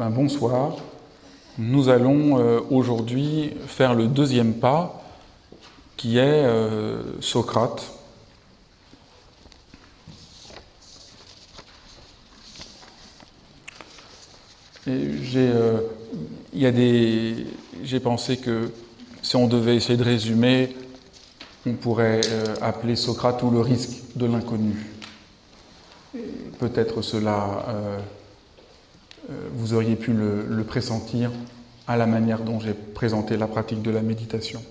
Ben, bonsoir. Nous allons euh, aujourd'hui faire le deuxième pas qui est euh, Socrate. j'ai, euh, j'ai pensé que si on devait essayer de résumer, on pourrait appeler Socrate ou le risque de l'inconnu. Peut-être cela vous auriez pu le, pressentir à la manière dont j'ai présenté la pratique de la méditation.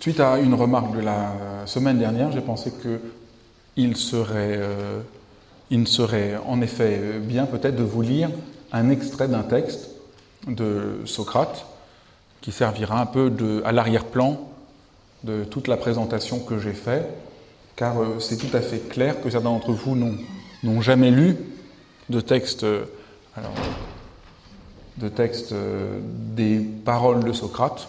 Suite à une remarque de la semaine dernière, j'ai pensé qu'il serait, euh, serait en effet bien peut-être de vous lire un extrait d'un texte de Socrate qui servira un peu de, à l'arrière-plan de toute la présentation que j'ai faite, car euh, c'est tout à fait clair que certains d'entre vous n'ont jamais lu de texte, euh, de euh, des paroles de Socrate.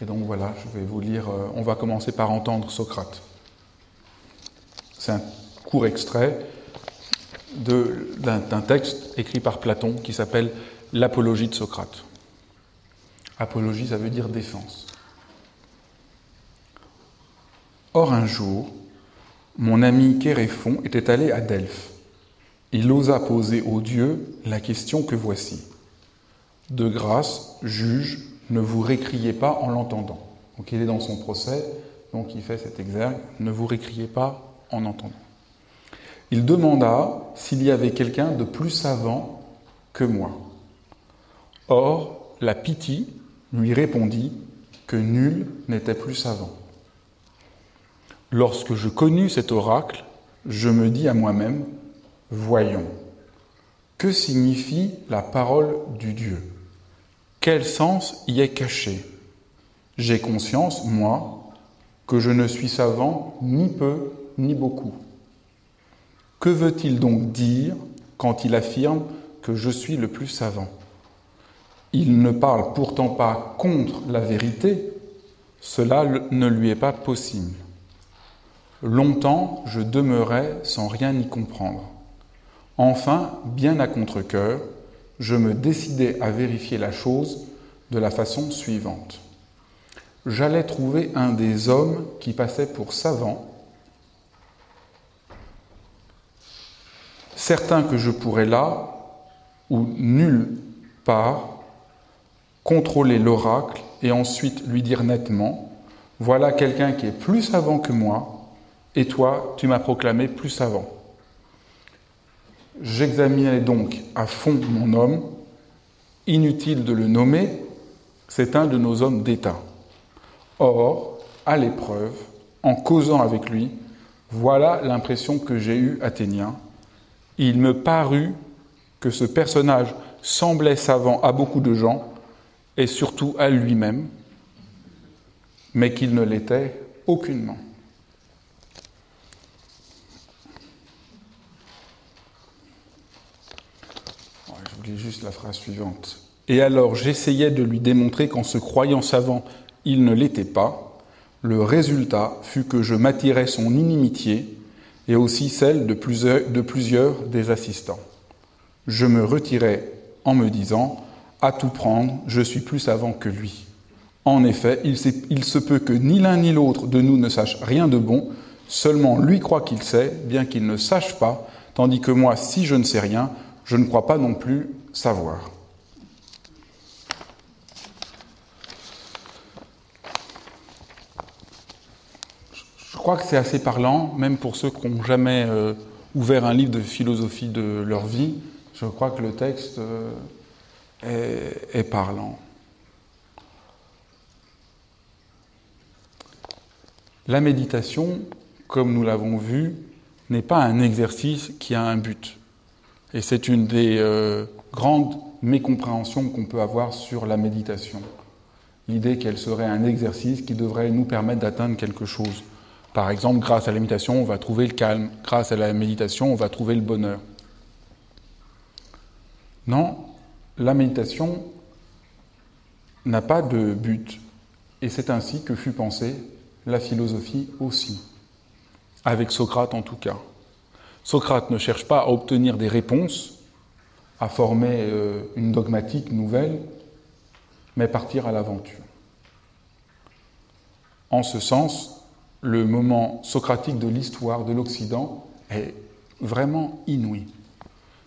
Et donc voilà, je vais vous lire, on va commencer par entendre Socrate. C'est un court extrait d'un texte écrit par Platon qui s'appelle L'Apologie de Socrate. Apologie, ça veut dire défense. Or, un jour, mon ami Kéréphon était allé à Delphes. Il osa poser aux dieux la question que voici. De grâce, juge, ne vous récriez pas en l'entendant. Donc il est dans son procès, donc il fait cet exergue, ne vous récriez pas en entendant. Il demanda s'il y avait quelqu'un de plus savant que moi. Or, la pitié lui répondit que nul n'était plus savant. Lorsque je connus cet oracle, je me dis à moi-même, voyons, que signifie la parole du Dieu? Quel sens y est caché? J'ai conscience, moi, que je ne suis savant ni peu ni beaucoup. Que veut-il donc dire quand il affirme que je suis le plus savant? Il ne parle pourtant pas contre la vérité, cela ne lui est pas possible. Longtemps je demeurai sans rien y comprendre. Enfin, bien à contre-coeur, je me décidai à vérifier la chose de la façon suivante. J'allais trouver un des hommes qui passait pour savant, certain que je pourrais là, où nulle part, contrôler l'oracle et ensuite lui dire nettement, voilà quelqu'un qui est plus savant que moi, et toi, tu m'as proclamé plus savant. J'examinais donc à fond mon homme, inutile de le nommer, c'est un de nos hommes d'État. Or, à l'épreuve, en causant avec lui, voilà l'impression que j'ai eue Athénien. Il me parut que ce personnage semblait savant à beaucoup de gens, et surtout à lui-même, mais qu'il ne l'était aucunement. Je juste la phrase suivante. Et alors j'essayais de lui démontrer qu'en se croyant savant, il ne l'était pas. Le résultat fut que je m'attirais son inimitié et aussi celle de plusieurs, de plusieurs des assistants. Je me retirais en me disant à tout prendre, je suis plus savant que lui. En effet, il, se peut que ni l'un ni l'autre de nous ne sache rien de bon, seulement lui croit qu'il sait, bien qu'il ne sache pas, tandis que moi, si je ne sais rien, je ne crois pas non plus savoir. Je crois que c'est assez parlant, même pour ceux qui n'ont jamais euh, ouvert un livre de philosophie de leur vie. Je crois que le texte euh, est, parlant. La méditation, comme nous l'avons vu, n'est pas un exercice qui a un but. Et c'est une des euh, grandes mécompréhensions qu'on peut avoir sur la méditation. L'idée qu'elle serait un exercice qui devrait nous permettre d'atteindre quelque chose. Par exemple, grâce à la méditation, on va trouver le calme. Grâce à la méditation, on va trouver le bonheur. Non, la méditation n'a pas de but Et c'est ainsi que fut pensée la philosophie aussi, avec Socrate en tout cas. Socrate ne cherche pas à obtenir des réponses, à former euh, une dogmatique nouvelle, mais partir à l'aventure. En ce sens, le moment socratique de l'histoire de l'Occident est vraiment inouï.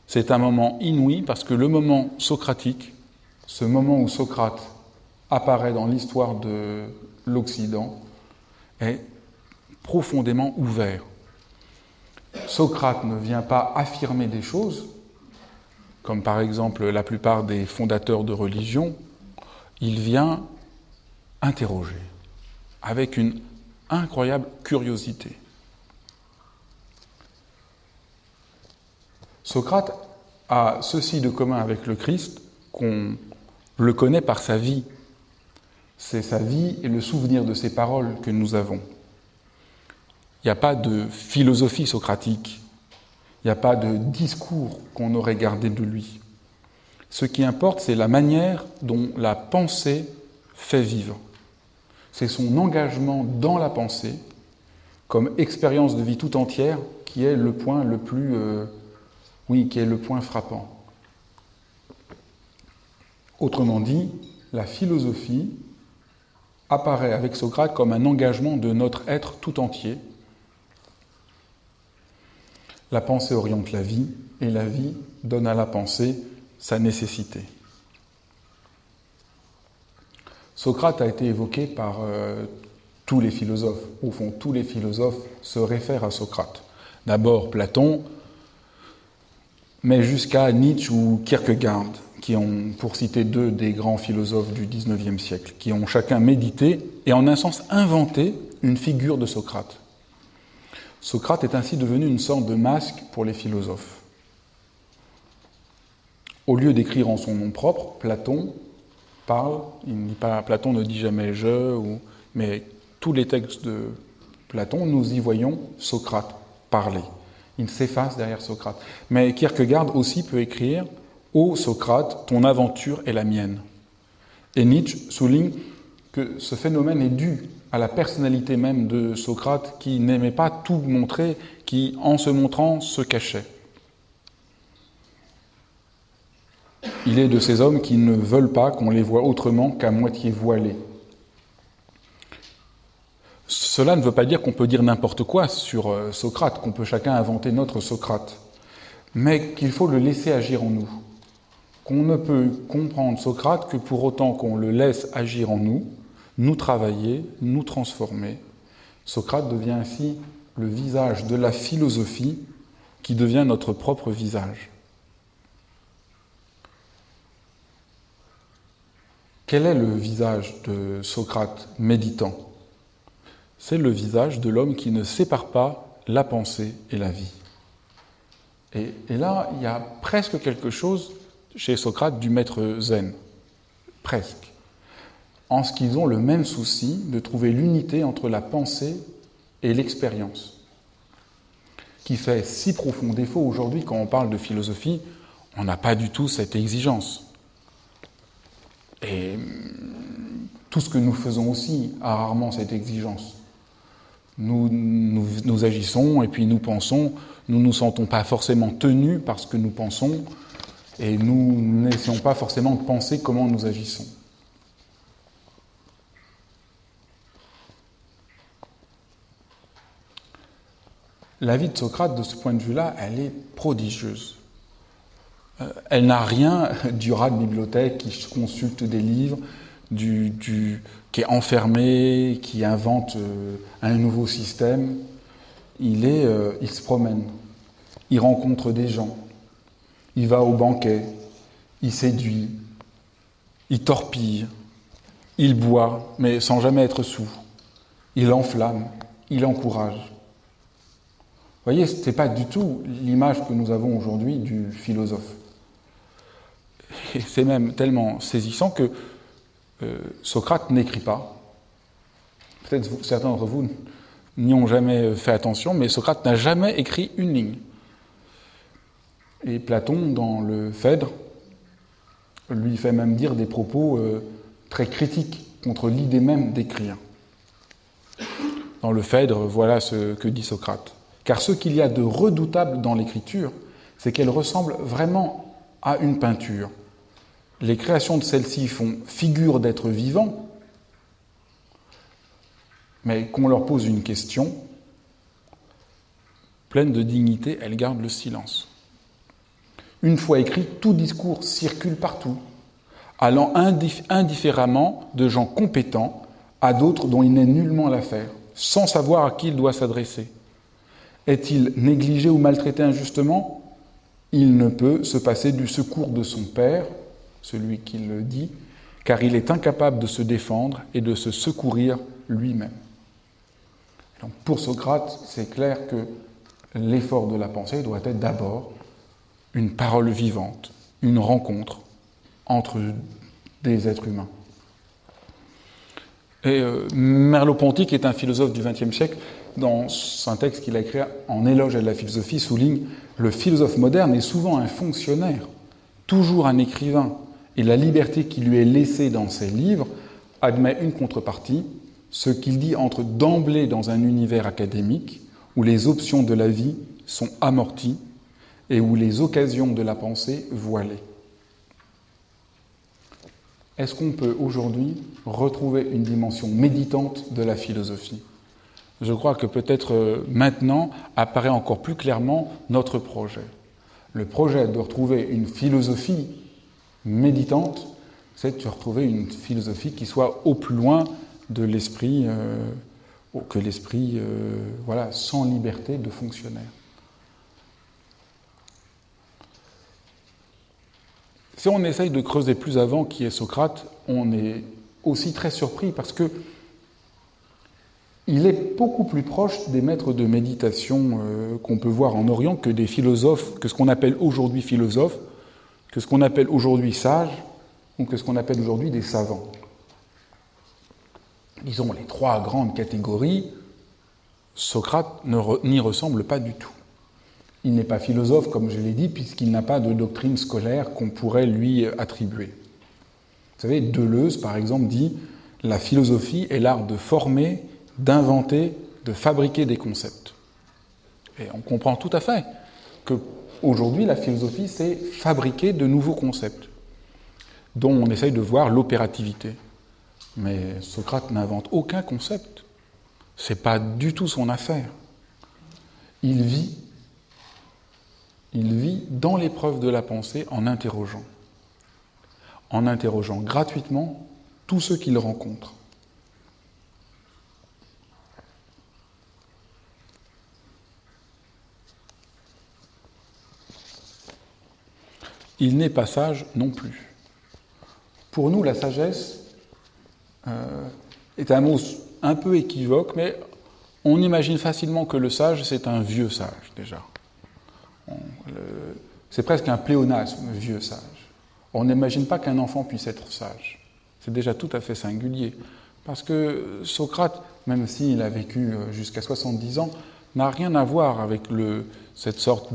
C'est un moment inouï parce que le moment socratique, ce moment où Socrate apparaît dans l'histoire de l'Occident, est profondément ouvert. Socrate ne vient pas affirmer des choses, comme par exemple la plupart des fondateurs de religion, il vient interroger avec une incroyable curiosité. Socrate a ceci de commun avec le Christ qu'on le connaît par sa vie. C'est sa vie et le souvenir de ses paroles que nous avons. Il n'y a pas de philosophie socratique, il n'y a pas de discours qu'on aurait gardé de lui. Ce qui importe, c'est la manière dont la pensée fait vivre. C'est son engagement dans la pensée comme expérience de vie tout entière qui est le point le plus, euh, oui, qui est le point frappant. Autrement dit, la philosophie apparaît avec Socrate comme un engagement de notre être tout entier. La pensée oriente la vie et la vie donne à la pensée sa nécessité. Socrate a été évoqué par euh, tous les philosophes. Au fond, tous les philosophes se réfèrent à Socrate. D'abord Platon, mais jusqu'à Nietzsche ou Kierkegaard, qui ont, pour citer deux des grands philosophes du XIXe siècle, qui ont chacun médité et en un sens inventé une figure de Socrate. Socrate est ainsi devenu une sorte de masque pour les philosophes. Au lieu d'écrire en son nom propre, Platon parle, Platon ne dit jamais je, mais tous les textes de Platon, nous y voyons Socrate parler. Il s'efface derrière Socrate. Mais Kierkegaard aussi peut écrire Ô Socrate, ton aventure est la mienne. Et Nietzsche souligne que ce phénomène est dû à la personnalité même de Socrate qui n'aimait pas tout montrer, qui en se montrant se cachait. Il est de ces hommes qui ne veulent pas qu'on les voit autrement qu'à moitié voilés. Cela ne veut pas dire qu'on peut dire n'importe quoi sur euh, Socrate, qu'on peut chacun inventer notre Socrate, mais qu'il faut le laisser agir en nous. Qu'on ne peut comprendre Socrate que pour autant qu'on le laisse agir en nous, nous travailler, nous transformer. Socrate devient ainsi le visage de la philosophie qui devient notre propre visage. Quel est le visage de Socrate méditant? C'est le visage de l'homme qui ne sépare pas la pensée et la vie. Et, là, il y a presque quelque chose chez Socrate du maître zen. Presque. En ce qu'ils ont le même souci de trouver l'unité entre la pensée et l'expérience. Qui fait si profond défaut aujourd'hui quand on parle de philosophie, on n'a pas du tout cette exigence. Et tout ce que nous faisons aussi a rarement cette exigence. Nous, nous, agissons et puis nous pensons, nous ne nous sentons pas forcément tenus parce que nous pensons et nous n'essayons pas forcément de penser comment nous agissons. La vie de Socrate, de ce point de vue-là, elle est prodigieuse. Euh, elle n'a rien du rat de bibliothèque qui consulte des livres, du, qui est enfermé, qui invente euh, un nouveau système. Il, est, euh, il se promène, il rencontre des gens, il va au banquet, il séduit, il torpille, il boit, mais sans jamais être sous. Il enflamme, il encourage. Vous voyez, ce n'est pas du tout l'image que nous avons aujourd'hui du philosophe. Et c'est même tellement saisissant que euh, Socrate n'écrit pas. Peut-être certains d'entre vous n'y ont jamais fait attention, mais Socrate n'a jamais écrit une ligne. Et Platon, dans le Phèdre, lui fait même dire des propos euh, très critiques contre l'idée même d'écrire. Dans le Phèdre, voilà ce que dit Socrate. Car ce qu'il y a de redoutable dans l'écriture, c'est qu'elle ressemble vraiment à une peinture. Les créations de celle-ci font figure d'être vivants, mais qu'on leur pose une question, pleine de dignité, elles gardent le silence. Une fois écrit, tout discours circule partout, allant indifféremment de gens compétents à d'autres dont il n'est nullement l'affaire, sans savoir à qui il doit s'adresser. Est-il négligé ou maltraité injustement? Il ne peut se passer du secours de son Père, celui qui le dit, car il est incapable de se défendre et de se secourir lui-même. pour Socrate, c'est clair que l'effort de la pensée doit être d'abord une parole vivante, une rencontre entre des êtres humains. Et euh, Merleau-Ponty, qui est un philosophe du XXe siècle, dans un texte qu'il a écrit en éloge à la philosophie, souligne le philosophe moderne est souvent un fonctionnaire, toujours un écrivain, et la liberté qui lui est laissée dans ses livres admet une contrepartie, ce qu'il dit entre d'emblée dans un univers académique où les options de la vie sont amorties et où les occasions de la pensée voilées. Est-ce qu'on peut aujourd'hui retrouver une dimension méditante de la philosophie? Je crois que peut-être euh, maintenant apparaît encore plus clairement notre projet. Le projet de retrouver une philosophie méditante, c'est de retrouver une philosophie qui soit au plus loin de l'esprit, euh, que l'esprit, euh, voilà, sans liberté de fonctionnaire. Si on essaye de creuser plus avant qui est Socrate, on est aussi très surpris parce que il est beaucoup plus proche des maîtres de méditation euh, qu'on peut voir en Orient que des philosophes, que ce qu'on appelle aujourd'hui philosophes, ce qu'on appelle aujourd'hui sages, ou que ce qu'on appelle aujourd'hui des savants. Disons les trois grandes catégories, Socrate n'y ressemble pas du tout. Il n'est pas philosophe, comme je l'ai dit, puisqu'il n'a pas de doctrine scolaire qu'on pourrait lui attribuer. Vous savez, Deleuze, par exemple, dit La philosophie est l'art de former, d'inventer, de fabriquer des concepts. Et on comprend tout à fait que aujourd'hui, la philosophie, c'est fabriquer de nouveaux concepts, dont on essaye de voir l'opérativité. Mais Socrate n'invente aucun concept. C'est pas du tout son affaire. Il vit il vit dans l'épreuve de la pensée en interrogeant, en interrogeant gratuitement tous ceux qu'il rencontre. Il n'est pas sage non plus. Pour nous, la sagesse euh, est un mot un peu équivoque, mais on imagine facilement que le sage, c'est un vieux sage déjà. C'est presque un pléonasme, vieux sage. On n'imagine pas qu'un enfant puisse être sage. C'est déjà tout à fait singulier. Parce que Socrate, même s'il a vécu euh, jusqu'à 70 ans, n'a rien à voir avec cette sorte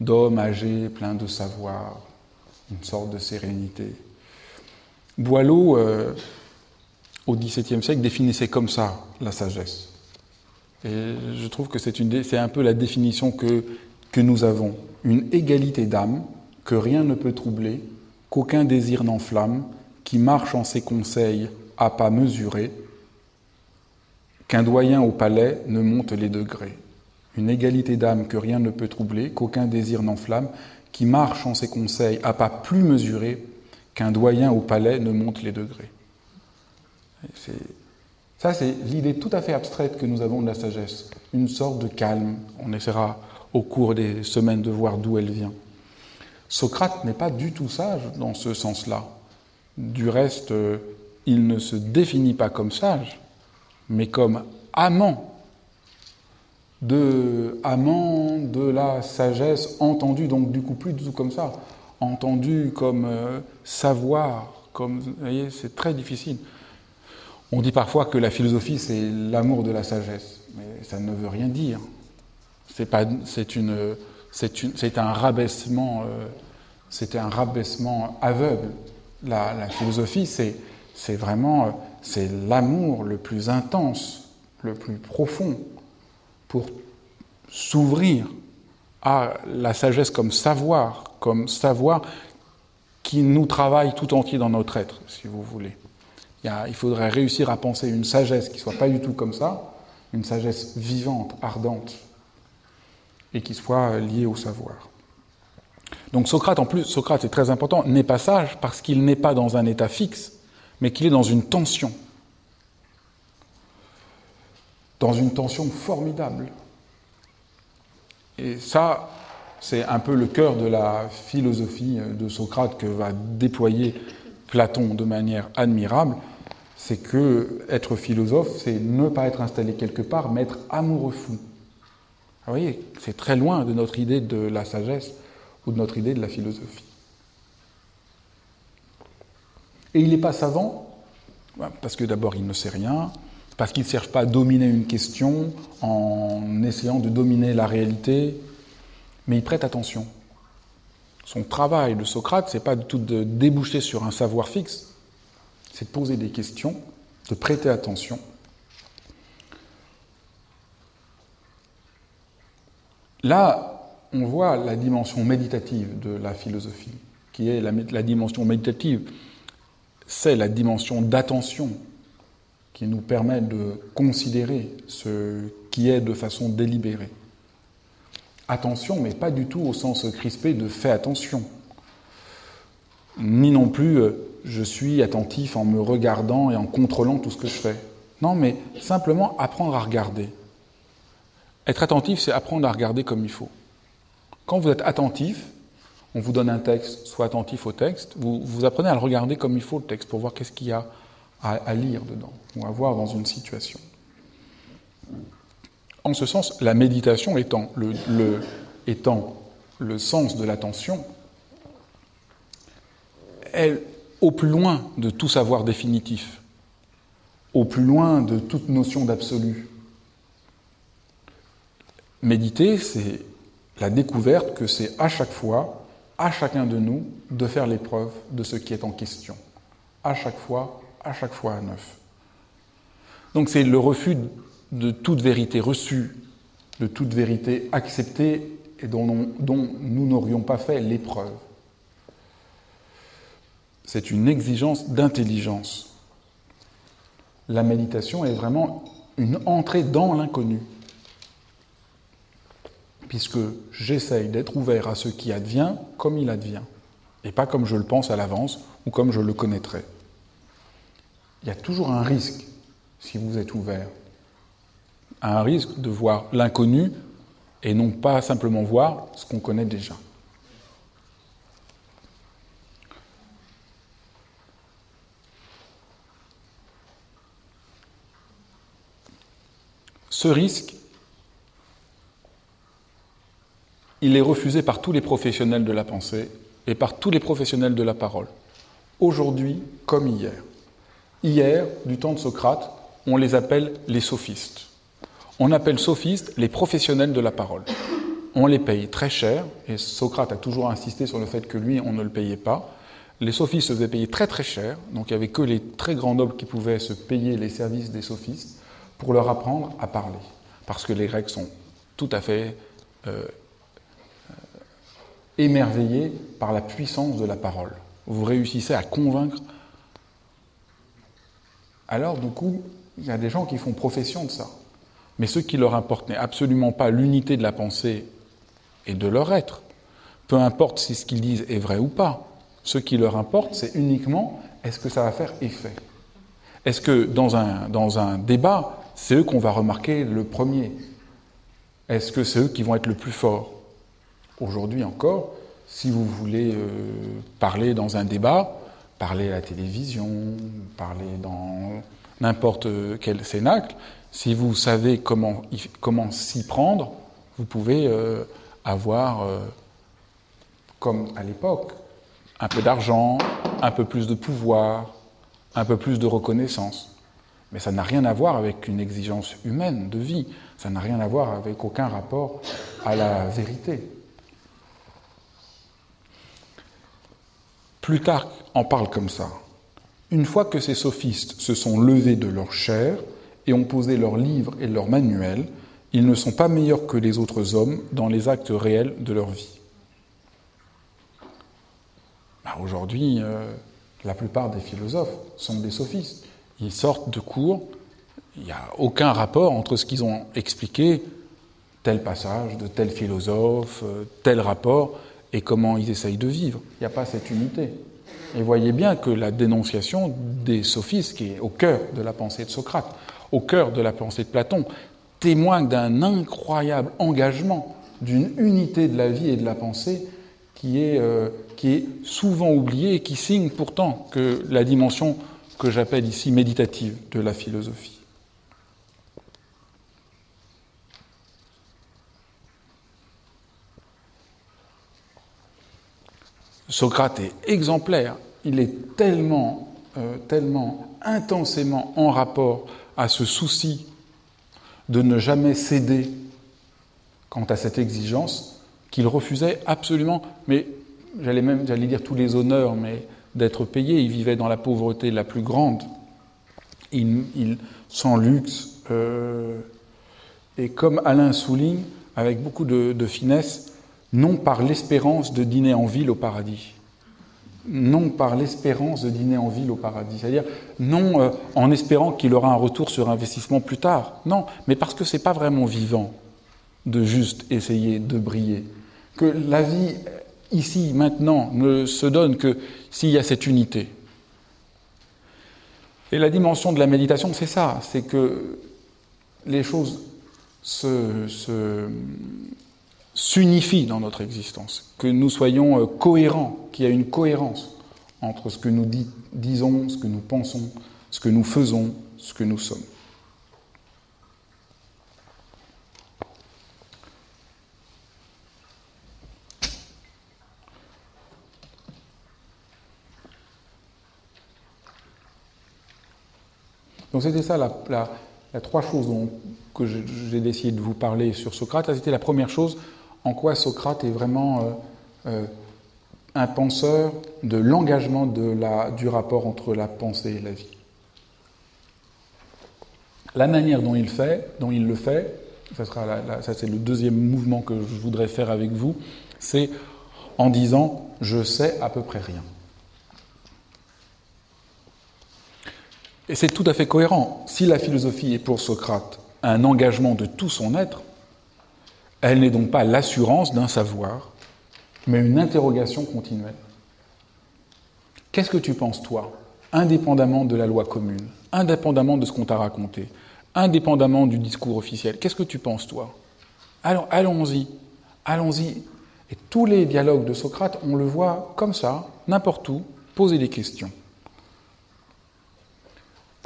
d'homme âgé, plein de savoir, une sorte de sérénité. Boileau, euh, au XVIIe siècle, définissait comme ça la sagesse. Et je trouve que c'est un peu la définition que que nous avons une égalité d'âme, que rien ne peut troubler, qu'aucun désir n'enflamme, qui marche en ses conseils à pas mesurés, qu'un doyen au palais ne monte les degrés. Une égalité d'âme que rien ne peut troubler, qu'aucun désir n'enflamme, qui marche en ses conseils à pas plus mesurés, qu'un doyen au palais ne monte les degrés. Ça, c'est l'idée tout à fait abstraite que nous avons de la sagesse, une sorte de calme. On essaiera au cours des semaines de voir d'où elle vient. Socrate n'est pas du tout sage dans ce sens-là. Du reste, euh, il ne se définit pas comme sage, mais comme amant de, amant de la sagesse, entendu donc du coup plus du tout comme ça, entendu comme euh, savoir, comme, vous voyez, c'est très difficile. On dit parfois que la philosophie, c'est l'amour de la sagesse, mais ça ne veut rien dire. C'est une, c'est un rabaissement, euh, c'était un rabaissement aveugle. La, philosophie, c'est, C'est vraiment, c'est l'amour le plus intense, le plus profond pour s'ouvrir à la sagesse comme savoir, comme savoir qui nous travaille tout entier dans notre être, si vous voulez. Il, faudrait réussir à penser une sagesse qui ne soit pas du tout comme ça, une sagesse vivante, ardente, et qui soit liée au savoir. Donc Socrate, en plus, Socrate est très important, n'est pas sage parce qu'il n'est pas dans un état fixe, mais qu'il est dans une tension. Dans une tension formidable. Et ça, c'est un peu le cœur de la philosophie de Socrate que va déployer Platon de manière admirable. C'est que être philosophe, c'est ne pas être installé quelque part, mais être amoureux fou. Vous voyez, c'est très loin de notre idée de la sagesse ou de notre idée de la philosophie. Et il n'est pas savant, parce que d'abord il ne sait rien, parce qu'il ne cherche pas à dominer une question en essayant de dominer la réalité, mais il prête attention. Son travail de Socrate, c'est pas du tout de déboucher sur un savoir fixe, c'est de poser des questions, de prêter attention. Là, on voit la dimension méditative de la philosophie, qui est la dimension méditative, c'est la dimension d'attention qui nous permet de considérer ce qui est de façon délibérée. Attention, mais pas du tout au sens crispé de fais attention. Ni non plus euh, je suis attentif en me regardant et en contrôlant tout ce que je fais. Non, mais simplement apprendre à regarder. Être attentif, c'est apprendre à regarder comme il faut. Quand vous êtes attentif, on vous donne un texte, soit attentif au texte, vous, vous apprenez à le regarder comme il faut le texte pour voir qu'est-ce qu'il y a à, lire dedans ou à voir dans une situation. En ce sens, la méditation étant le, étant le sens de l'attention, est au plus loin de tout savoir définitif, au plus loin de toute notion d'absolu. Méditer, c'est la découverte que c'est à chaque fois, à chacun de nous, de faire l'épreuve de ce qui est en question. À chaque fois, à chaque fois à neuf. Donc c'est le refus de toute vérité reçue, de toute vérité acceptée et dont, nous n'aurions pas fait l'épreuve. C'est une exigence d'intelligence. La méditation est vraiment une entrée dans l'inconnu puisque j'essaye d'être ouvert à ce qui advient comme il advient, et pas comme je le pense à l'avance ou comme je le connaîtrai. Il y a toujours un risque si vous êtes ouvert, un risque de voir l'inconnu et non pas simplement voir ce qu'on connaît déjà. Ce risque, il est refusé par tous les professionnels de la pensée et par tous les professionnels de la parole, aujourd'hui comme hier. Hier, du temps de Socrate, on les appelle les sophistes. On appelle sophistes les professionnels de la parole. On les paye très cher, et Socrate a toujours insisté sur le fait que lui, on ne le payait pas. Les sophistes se faisaient payer très très cher, donc il n'y avait que les très grands nobles qui pouvaient se payer les services des sophistes pour leur apprendre à parler. Parce que les Grecs sont tout à fait euh, émerveillé par la puissance de la parole. Vous réussissez à convaincre. Alors, du coup, il y a des gens qui font profession de ça. Mais ce qui leur importe n'est absolument pas l'unité de la pensée et de leur être. Peu importe si ce qu'ils disent est vrai ou pas. Ce qui leur importe, c'est uniquement est-ce que ça va faire effet? Est-ce que dans un, dans un débat, c'est eux qu'on va remarquer le premier? Est-ce que c'est eux qui vont être le plus fort Aujourd'hui encore, si vous voulez euh, parler dans un débat, parler à la télévision, parler dans n'importe quel cénacle, si vous savez comment, s'y prendre, vous pouvez euh, avoir, euh, comme à l'époque, un peu d'argent, un peu plus de pouvoir, un peu plus de reconnaissance. Mais ça n'a rien à voir avec une exigence humaine de vie, ça n'a rien à voir avec aucun rapport à la vérité. Plutarque en parle comme ça. Une fois que ces sophistes se sont levés de leur chair et ont posé leurs livres et leurs manuels, ils ne sont pas meilleurs que les autres hommes dans les actes réels de leur vie. Bah, aujourd'hui, euh, la plupart des philosophes sont des sophistes. Ils sortent de cours, il n'y a aucun rapport entre ce qu'ils ont expliqué, tel passage de tel philosophe, euh, tel rapport, et comment ils essayent de vivre. Il n'y a pas cette unité. Et voyez bien que la dénonciation des sophistes, qui est au cœur de la pensée de Socrate, au cœur de la pensée de Platon, témoigne d'un incroyable engagement, d'une unité de la vie et de la pensée qui est, euh, qui est souvent oubliée et qui signe pourtant que la dimension que j'appelle ici méditative de la philosophie. Socrate est exemplaire, il est tellement, euh, tellement intensément en rapport à ce souci de ne jamais céder quant à cette exigence qu'il refusait absolument, mais j'allais même j'allais dire tous les honneurs, mais d'être payé. Il vivait dans la pauvreté la plus grande, il, sans luxe. Euh, et comme Alain souligne, avec beaucoup de finesse, non par l'espérance de dîner en ville au paradis. Non par l'espérance de dîner en ville au paradis. C'est-à-dire, non euh, en espérant qu'il aura un retour sur investissement plus tard. Non, mais parce que ce n'est pas vraiment vivant de juste essayer de briller. Que la vie, ici, maintenant, ne se donne que s'il y a cette unité. Et la dimension de la méditation, c'est ça, c'est que les choses se, se, s'unifie dans notre existence, que nous soyons euh, cohérents, qu'il y ait une cohérence entre ce que nous disons, ce que nous pensons, ce que nous faisons, ce que nous sommes. Donc c'était ça la, la, trois choses dont, que j'ai décidé de vous parler sur Socrate. C'était la première chose, en quoi Socrate est vraiment euh, euh, un penseur de l'engagement du rapport entre la pensée et la vie. La manière dont il, fait, dont il le fait, ça, sera ça c'est le deuxième mouvement que je voudrais faire avec vous, c'est en disant je sais à peu près rien. Et c'est tout à fait cohérent. Si la philosophie est pour Socrate un engagement de tout son être, elle n'est donc pas l'assurance d'un savoir, mais une interrogation continuelle. Qu'est-ce que tu penses, toi, indépendamment de la loi commune, indépendamment de ce qu'on t'a raconté, indépendamment du discours officiel Qu'est-ce que tu penses, toi? Allons, allons-y, allons-y. Et tous les dialogues de Socrate, on le voit comme ça, n'importe où, poser des questions.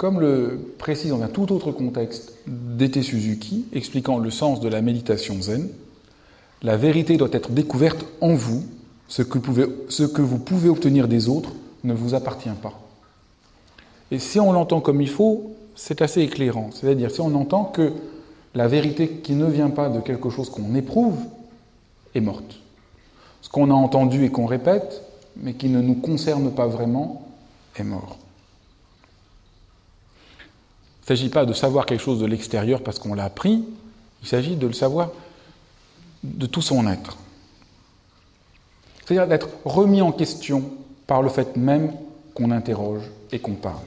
Comme le précise dans un tout autre contexte d'été Suzuki, expliquant le sens de la méditation zen, la vérité doit être découverte en vous, ce que vous pouvez obtenir des autres ne vous appartient pas. Et si on l'entend comme il faut, c'est assez éclairant. C'est-à-dire si on entend que la vérité qui ne vient pas de quelque chose qu'on éprouve est morte. Ce qu'on a entendu et qu'on répète, mais qui ne nous concerne pas vraiment, est mort. Il ne s'agit pas de savoir quelque chose de l'extérieur parce qu'on l'a appris, il s'agit de le savoir de tout son être. C'est-à-dire d'être remis en question par le fait même qu'on interroge et qu'on parle.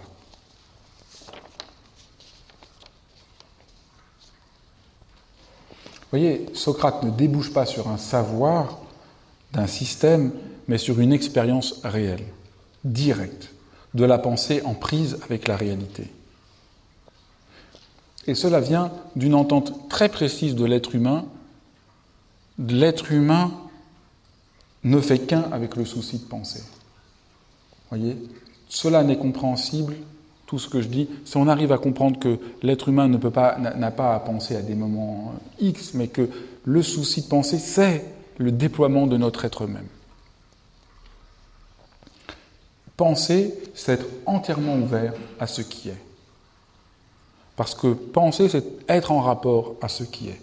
Vous voyez, Socrate ne débouche pas sur un savoir d'un système, mais sur une expérience réelle, directe, de la pensée en prise avec la réalité. Et cela vient d'une entente très précise de l'être humain. L'être humain ne fait qu'un avec le souci de penser. Voyez Cela n'est compréhensible, tout ce que je dis, si on arrive à comprendre que l'être humain ne peut pas, n'a pas à penser à des moments X, mais que le souci de penser, c'est le déploiement de notre être même. Penser, c'est être entièrement ouvert à ce qui est. Parce que penser, c'est être en rapport à ce qui est.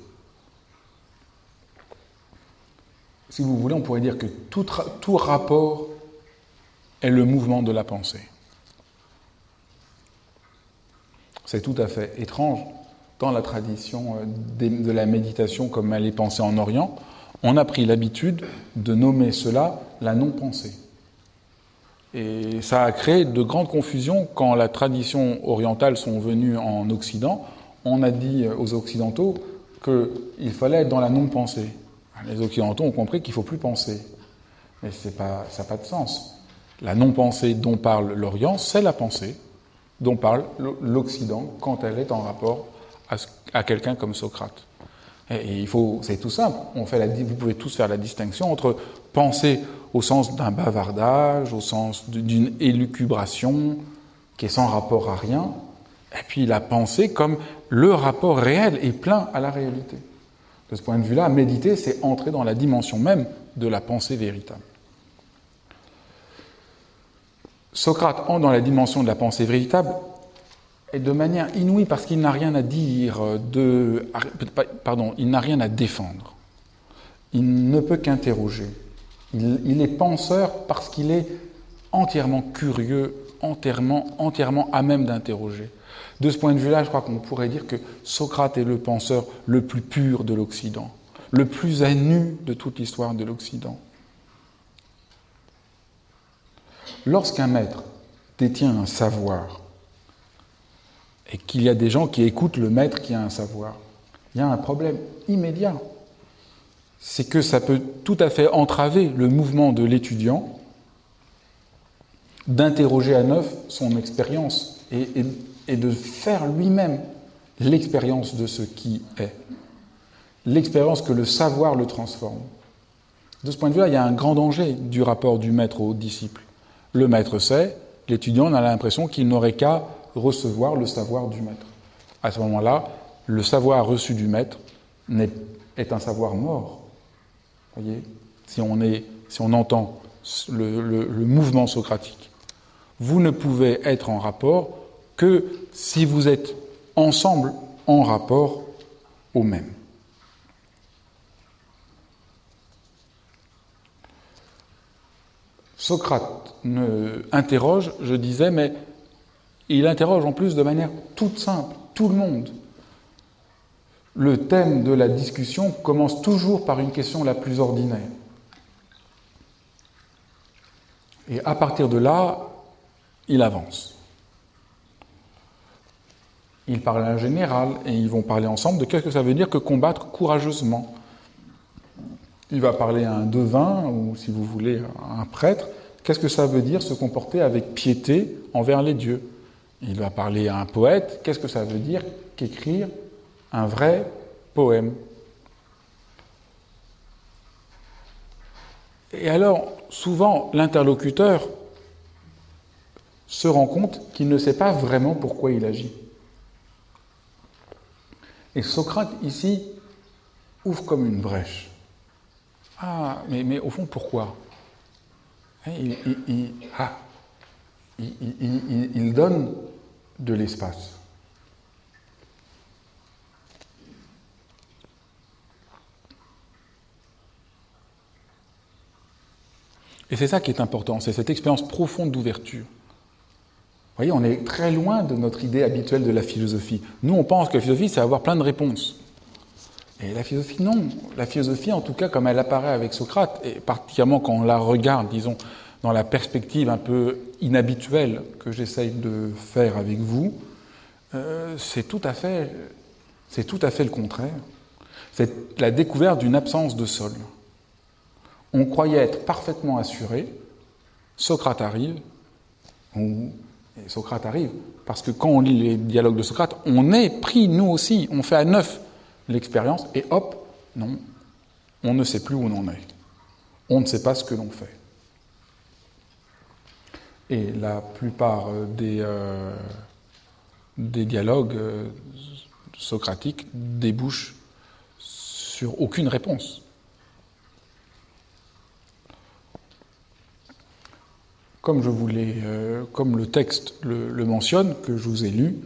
Si vous voulez, on pourrait dire que tout, tout rapport est le mouvement de la pensée. c'est tout à fait étrange dans la tradition euh, de la méditation comme elle est pensée en Orient, on a pris l'habitude de nommer cela la non-pensée. Et ça a créé de grandes confusions quand la tradition orientale sont venues en Occident. On a dit aux Occidentaux qu'il fallait être dans la non-pensée. Les Occidentaux ont compris qu'il ne faut plus penser. Mais pas, ça n'a pas de sens. La non-pensée dont parle l'Orient, c'est la pensée dont parle l'Occident quand elle est en rapport à, quelqu'un comme Socrate. Et il faut, c'est tout simple. Vous pouvez tous faire la distinction entre penser au sens d'un bavardage, au sens d'une élucubration qui est sans rapport à rien, et puis la pensée comme le rapport réel et plein à la réalité. De ce point de vue-là, méditer, c'est entrer dans la dimension même de la pensée véritable. Socrate entre dans la dimension de la pensée véritable et de manière inouïe parce qu'il n'a rien à dire de, pardon, il n'a rien à défendre. Il ne peut qu'interroger. Il, est penseur parce qu'il est entièrement curieux, entièrement, entièrement à même d'interroger. De ce point de vue-là, je crois qu'on pourrait dire que Socrate est le penseur le plus pur de l'Occident, le plus à nu de toute l'histoire de l'Occident. Lorsqu'un maître détient un savoir, et qu'il y a des gens qui écoutent le maître qui a un savoir, il y a un problème immédiat. C'est que ça peut tout à fait entraver le mouvement de l'étudiant d'interroger à neuf son expérience et, de faire lui-même l'expérience de ce qui est, l'expérience que le savoir le transforme. De ce point de vue-là, il y a un grand danger du rapport du maître au disciple. Le maître sait, l'étudiant a l'impression qu'il n'aurait qu'à recevoir le savoir du maître. À ce moment-là, le savoir reçu du maître est, un savoir mort. Si on, est, si on entend le, le mouvement socratique. Vous ne pouvez être en rapport que si vous êtes ensemble en rapport au même. Socrate ne interroge, je disais, mais il interroge en plus de manière toute simple, tout le monde. Le thème de la discussion commence toujours par une question la plus ordinaire. Et à partir de là, il avance. Il parle en général et ils vont parler ensemble de qu'est-ce que ça veut dire que combattre courageusement. Il va parler à un devin ou, si vous voulez, à un prêtre. Qu'est-ce que ça veut dire se comporter avec piété envers les dieux? Il va parler à un poète. Qu'est-ce que ça veut dire qu'écrire un vrai poème Et alors, souvent, l'interlocuteur se rend compte qu'il ne sait pas vraiment pourquoi il agit. Et Socrate, ici, ouvre comme une brèche. Ah, mais, au fond, pourquoi? Hein, ah, il donne de l'espace. Et c'est ça qui est important, c'est cette expérience profonde d'ouverture. Vous voyez, on est très loin de notre idée habituelle de la philosophie. Nous, on pense que la philosophie, c'est avoir plein de réponses. Et la philosophie, non. La philosophie, en tout cas, comme elle apparaît avec Socrate, et particulièrement quand on la regarde, disons, dans la perspective un peu inhabituelle que j'essaye de faire avec vous, euh, c'est tout c'est tout à fait le contraire. C'est la découverte d'une absence de sol. On croyait être parfaitement assuré. Socrate arrive, Socrate arrive, parce que quand on lit les dialogues de Socrate, on est pris, nous aussi, on fait à neuf l'expérience, et hop, non, on ne sait plus où on en est. On ne sait pas ce que l'on fait. Et la plupart des, euh, des dialogues euh, socratiques débouchent sur aucune réponse. Euh, comme le texte le, mentionne, que je vous ai lu,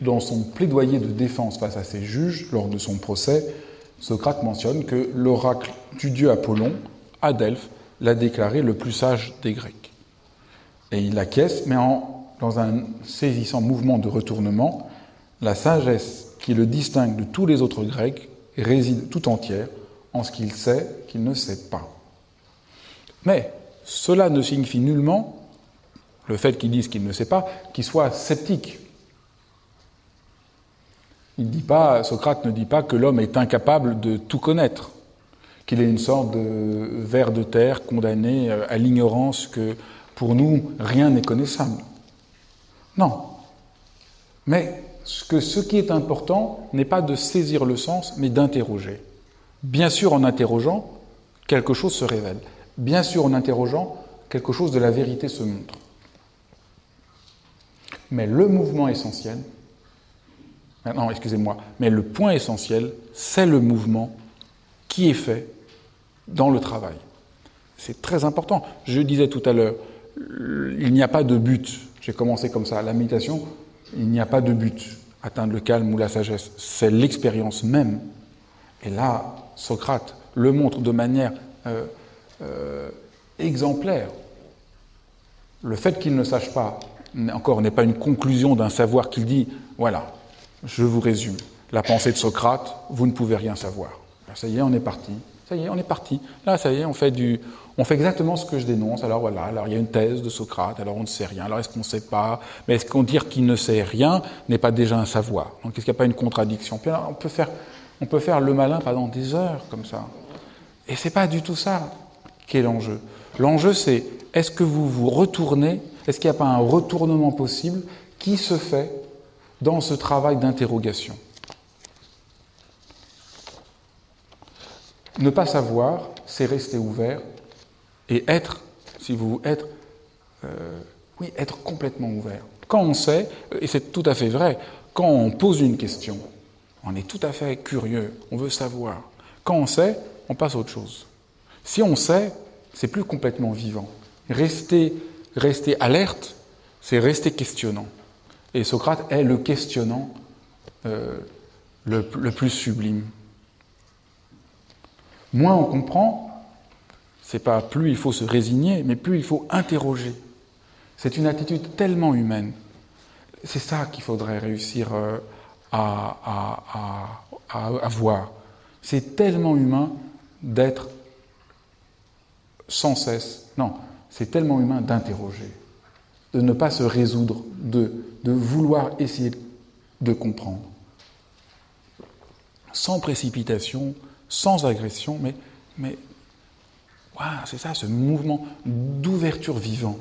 dans son plaidoyer de défense face à ses juges lors de son procès, Socrate mentionne que l'oracle du dieu Apollon, à Delphes, l'a déclaré le plus sage des Grecs. Et il acquiesce, mais en, dans un saisissant mouvement de retournement, La sagesse qui le distingue de tous les autres Grecs réside tout entière en ce qu'il sait qu'il ne sait pas. Mais cela ne signifie nullement, le fait qu'il dise qu'il ne sait pas, qu'il soit sceptique. Il dit pas, Socrate ne dit pas que l'homme est incapable de tout connaître, qu'il est une sorte de ver de terre condamné à l'ignorance que pour nous rien n'est connaissable. Non. Mais ce qui est important n'est pas de saisir le sens, mais d'interroger. Bien sûr, en interrogeant, quelque chose se révèle. Bien sûr, en interrogeant, quelque chose de la vérité se montre. Mais le mouvement essentiel, non, excusez-moi, mais le point essentiel, c'est le mouvement qui est fait dans le travail. C'est très important. Je disais tout à l'heure, il n'y a pas de but. J'ai commencé comme ça. La méditation, il n'y a pas de but. Atteindre le calme ou la sagesse, c'est l'expérience même. Et là, Socrate le montre de manière euh, euh, exemplaire. Le fait qu'il ne sache pas, encore, n'est pas une conclusion d'un savoir qu'il dit, voilà, je vous résume. La pensée de Socrate, vous ne pouvez rien savoir. Ça y est, on est parti. Ça y est, on est parti. Là, ça y est, on fait, du, on fait exactement ce que je dénonce. Alors voilà, alors il y a une thèse de Socrate, alors on ne sait rien. Alors est-ce qu'on ne sait pas? Mais est-ce qu'on dire qu'il ne sait rien n'est pas déjà un savoir? Donc est-ce qu'il n'y a pas une contradiction? On peut, faire, on peut faire le malin pendant des heures comme ça. Et c'est pas du tout ça qui est l'enjeu. L'enjeu, c'est est-ce que vous vous retournez Est-ce qu'il n'y a pas un retournement possible qui se fait dans ce travail d'interrogation? Ne pas savoir, c'est rester ouvert et être, si vous être, euh, oui, être complètement ouvert. Quand on sait, et c'est tout à fait vrai, quand on pose une question, on est tout à fait curieux, on veut savoir. Quand on sait, on passe à autre chose. Si on sait, c'est plus complètement vivant. Rester, rester alerte, c'est rester questionnant. Et Socrate est le questionnant euh, le plus sublime. Moins on comprend, c'est pas plus il faut se résigner, mais plus il faut interroger. C'est une attitude tellement humaine. C'est ça qu'il faudrait réussir euh, à, à, voir. C'est tellement humain d'être sans cesse. Non, c'est tellement humain d'interroger, de ne pas se résoudre, de, vouloir essayer de comprendre. Sans précipitation, sans agression, mais, mais c'est ça, ce mouvement d'ouverture vivant.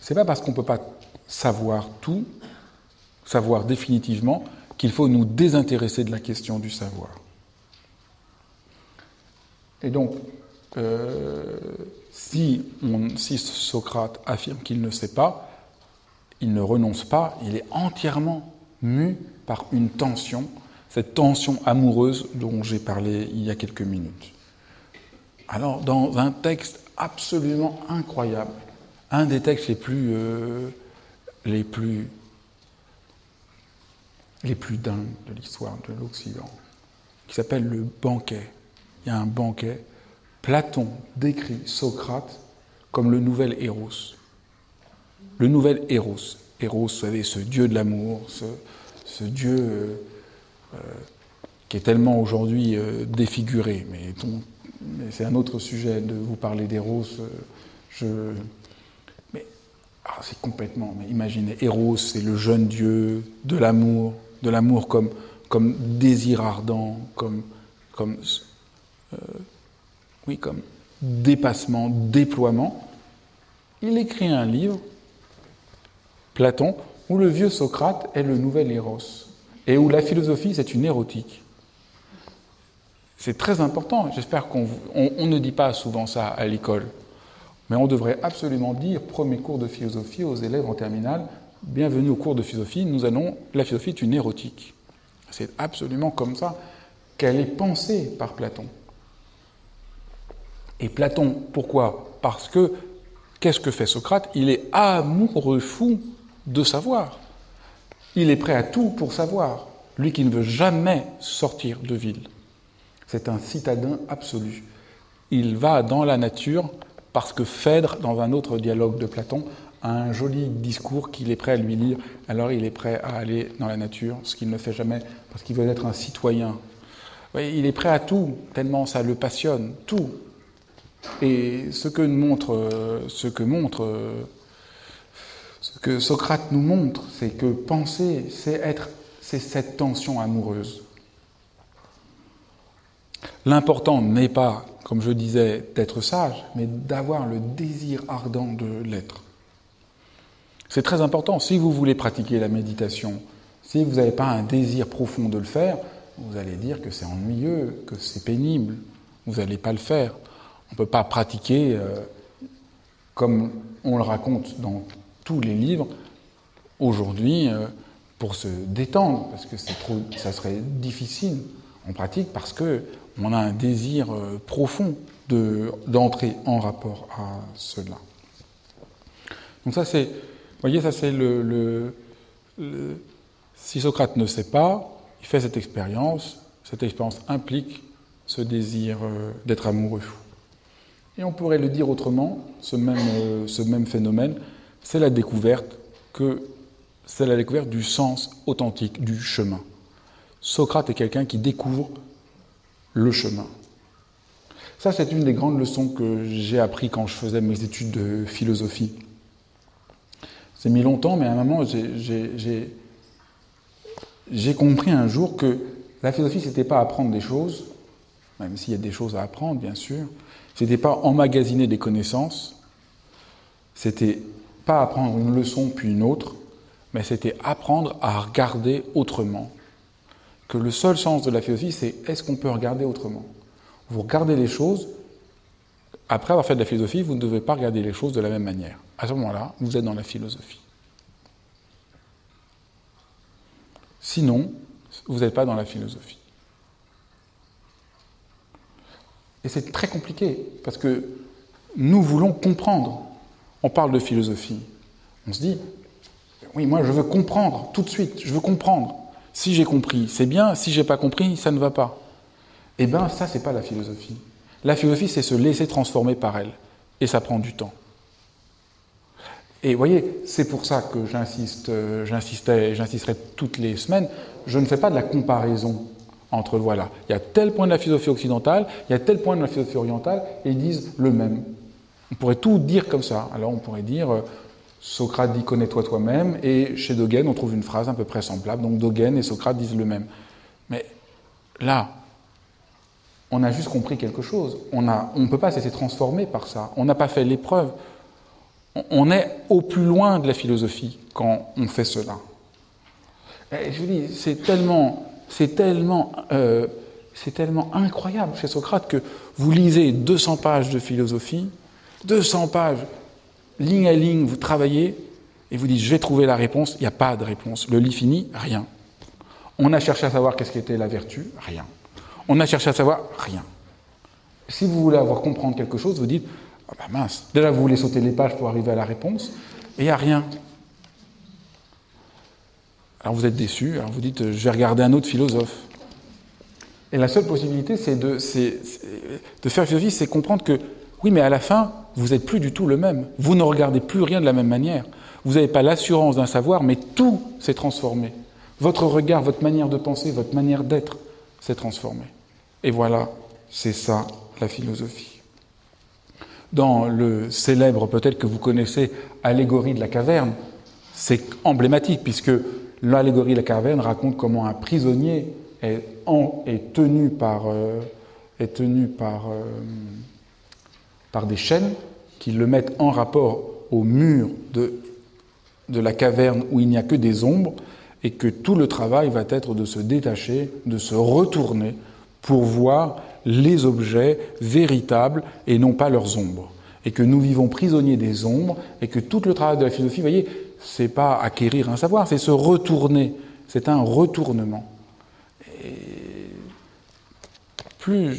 C'est pas parce qu'on ne peut pas savoir tout, savoir définitivement, qu'il faut nous désintéresser de la question du savoir. Et donc, euh, si, Socrate affirme qu'il ne sait pas, il ne renonce pas, il est entièrement mu par une tension, cette tension amoureuse dont j'ai parlé il y a quelques minutes. Alors, dans un texte absolument incroyable, un des textes les plus, euh, les plus, les plus dingues de l'histoire de l'Occident, qui s'appelle le banquet. Il y a un banquet. Platon décrit Socrate comme le nouvel Héros le nouvel Héros. Héros, vous savez, ce dieu de l'amour, ce, dieu euh, euh, qui est tellement aujourd'hui euh, défiguré. Mais, c'est un autre sujet de vous parler d'Héros. je, mais ah, c'est complètement. Mais imaginez, Héros, c'est le jeune dieu de l'amour, de l'amour comme, comme désir ardent, comme, comme, oui, comme dépassement, déploiement. Il écrit un livre Platon, où le vieux Socrate est le nouvel Héros, et où la philosophie, c'est une érotique. C'est très important, j'espère qu'on ne dit pas souvent ça à l'école, mais on devrait absolument dire, premier cours de philosophie aux élèves en terminale, bienvenue au cours de philosophie, nous allons, la philosophie est une érotique. C'est absolument comme ça qu'elle est pensée par Platon. Et Platon, pourquoi? Parce que, qu'est-ce que fait Socrate? Il est amoureux fou de savoir. Il est prêt à tout pour savoir, lui qui ne veut jamais sortir de ville. C'est un citadin absolu. Il va dans la nature parce que Phèdre, dans un autre dialogue de Platon, a un joli discours qu'il est prêt à lui lire, alors il est prêt à aller dans la nature, ce qu'il ne fait jamais, parce qu'il veut être un citoyen. il est prêt à tout, tellement ça le passionne, tout. Et que montre, ce que Socrate nous montre, c'est que penser, c'est être, c'est cette tension amoureuse. L'important n'est pas, comme je disais, d'être sage, mais d'avoir le désir ardent de l'être. C'est très important. Si vous voulez pratiquer la méditation, si vous n'avez pas un désir profond de le faire, vous allez dire que c'est ennuyeux, que c'est pénible. Vous n'allez pas le faire. On ne peut pas pratiquer euh, comme on le raconte dans tous les livres aujourd'hui euh, pour se détendre, parce que trop, ça serait difficile. On pratique parce que on a un désir euh, profond d'entrer en rapport à cela. Donc ça c'est, vous voyez, ça c'est le, Si Socrate ne sait pas, il fait cette expérience. Cette expérience implique ce désir d'être amoureux. Et on pourrait le dire autrement, ce même, euh, ce même phénomène, c'est la découverte que c'est la découverte du sens authentique du chemin. Socrate est quelqu'un qui découvre le chemin. Ça, c'est une des grandes leçons que j'ai appris quand je faisais mes études de philosophie. C'est mis longtemps, mais à un moment, j'ai compris un jour que la philosophie, c'était pas apprendre des choses, même s'il y a des choses à apprendre, bien sûr. C'était pas emmagasiner des connaissances. C'était pas apprendre une leçon puis une autre, mais c'était apprendre à regarder autrement, que le seul sens de la philosophie, c'est est-ce qu'on peut regarder autrement? Vous regardez les choses, après avoir fait de la philosophie, vous ne devez pas regarder les choses de la même manière. À ce moment-là, vous êtes dans la philosophie. Sinon, vous n'êtes pas dans la philosophie. Et c'est très compliqué, parce que nous voulons comprendre. On parle de philosophie. On se dit, oui, moi je veux comprendre tout de suite, je veux comprendre. Si j'ai compris, c'est bien. Si j'ai pas compris, ça ne va pas. Eh bien, ça, c'est pas la philosophie. La philosophie, c'est se laisser transformer par elle. Et ça prend du temps. Et vous voyez, c'est pour ça que j'insiste, euh, j'insistais, j'insisterai toutes les semaines. Je ne fais pas de la comparaison entre voilà, il y a tel point de la philosophie occidentale, il y a tel point de la philosophie orientale, et ils disent le même. On pourrait tout dire comme ça. Alors on pourrait dire euh, Socrate dit connais-toi toi-même, et chez Dogen, on trouve une phrase un peu près semblable. Donc Dogen et Socrate disent le même. Mais là, on a juste compris quelque chose. On ne on peut pas se laisser transformer par ça. On n'a pas fait l'épreuve. On est au plus loin de la philosophie quand on fait cela. Et je vous dis, c'est tellement, c'est tellement, euh, c'est tellement incroyable chez Socrate que vous lisez 200 pages de philosophie, 200 pages ligne à ligne, vous travaillez et vous dites je vais trouver la réponse, il n'y a pas de réponse. Le lit fini, rien. On a cherché à savoir qu'est-ce qu'était la vertu, rien. On a cherché à savoir rien. Si vous voulez avoir comprendre quelque chose, vous dites ah ben mince, déjà vous voulez sauter les pages pour arriver à la réponse, et il n'y a rien. Alors vous êtes déçu, alors vous dites je vais regarder un autre philosophe. Et la seule possibilité, c'est de, de faire philosophie, c'est comprendre que oui, mais à la fin, vous n'êtes plus du tout le même. Vous ne regardez plus rien de la même manière. Vous n'avez pas l'assurance d'un savoir, mais tout s'est transformé. Votre regard, votre manière de penser, votre manière d'être s'est transformée. Et voilà, c'est ça la philosophie. Dans le célèbre, peut-être que vous connaissez, allégorie de la caverne, c'est emblématique puisque l'allégorie de la caverne raconte comment un prisonnier est, tenu par, euh, euh, par des chaînes qui le mettent en rapport au mur de, de la caverne où il n'y a que des ombres et que tout le travail va être de se détacher, de se retourner pour voir les objets véritables et non pas leurs ombres. Et que nous vivons prisonniers des ombres et que tout le travail de la philosophie, vous voyez, c'est pas acquérir un savoir, c'est se retourner. C'est un retournement. Et plus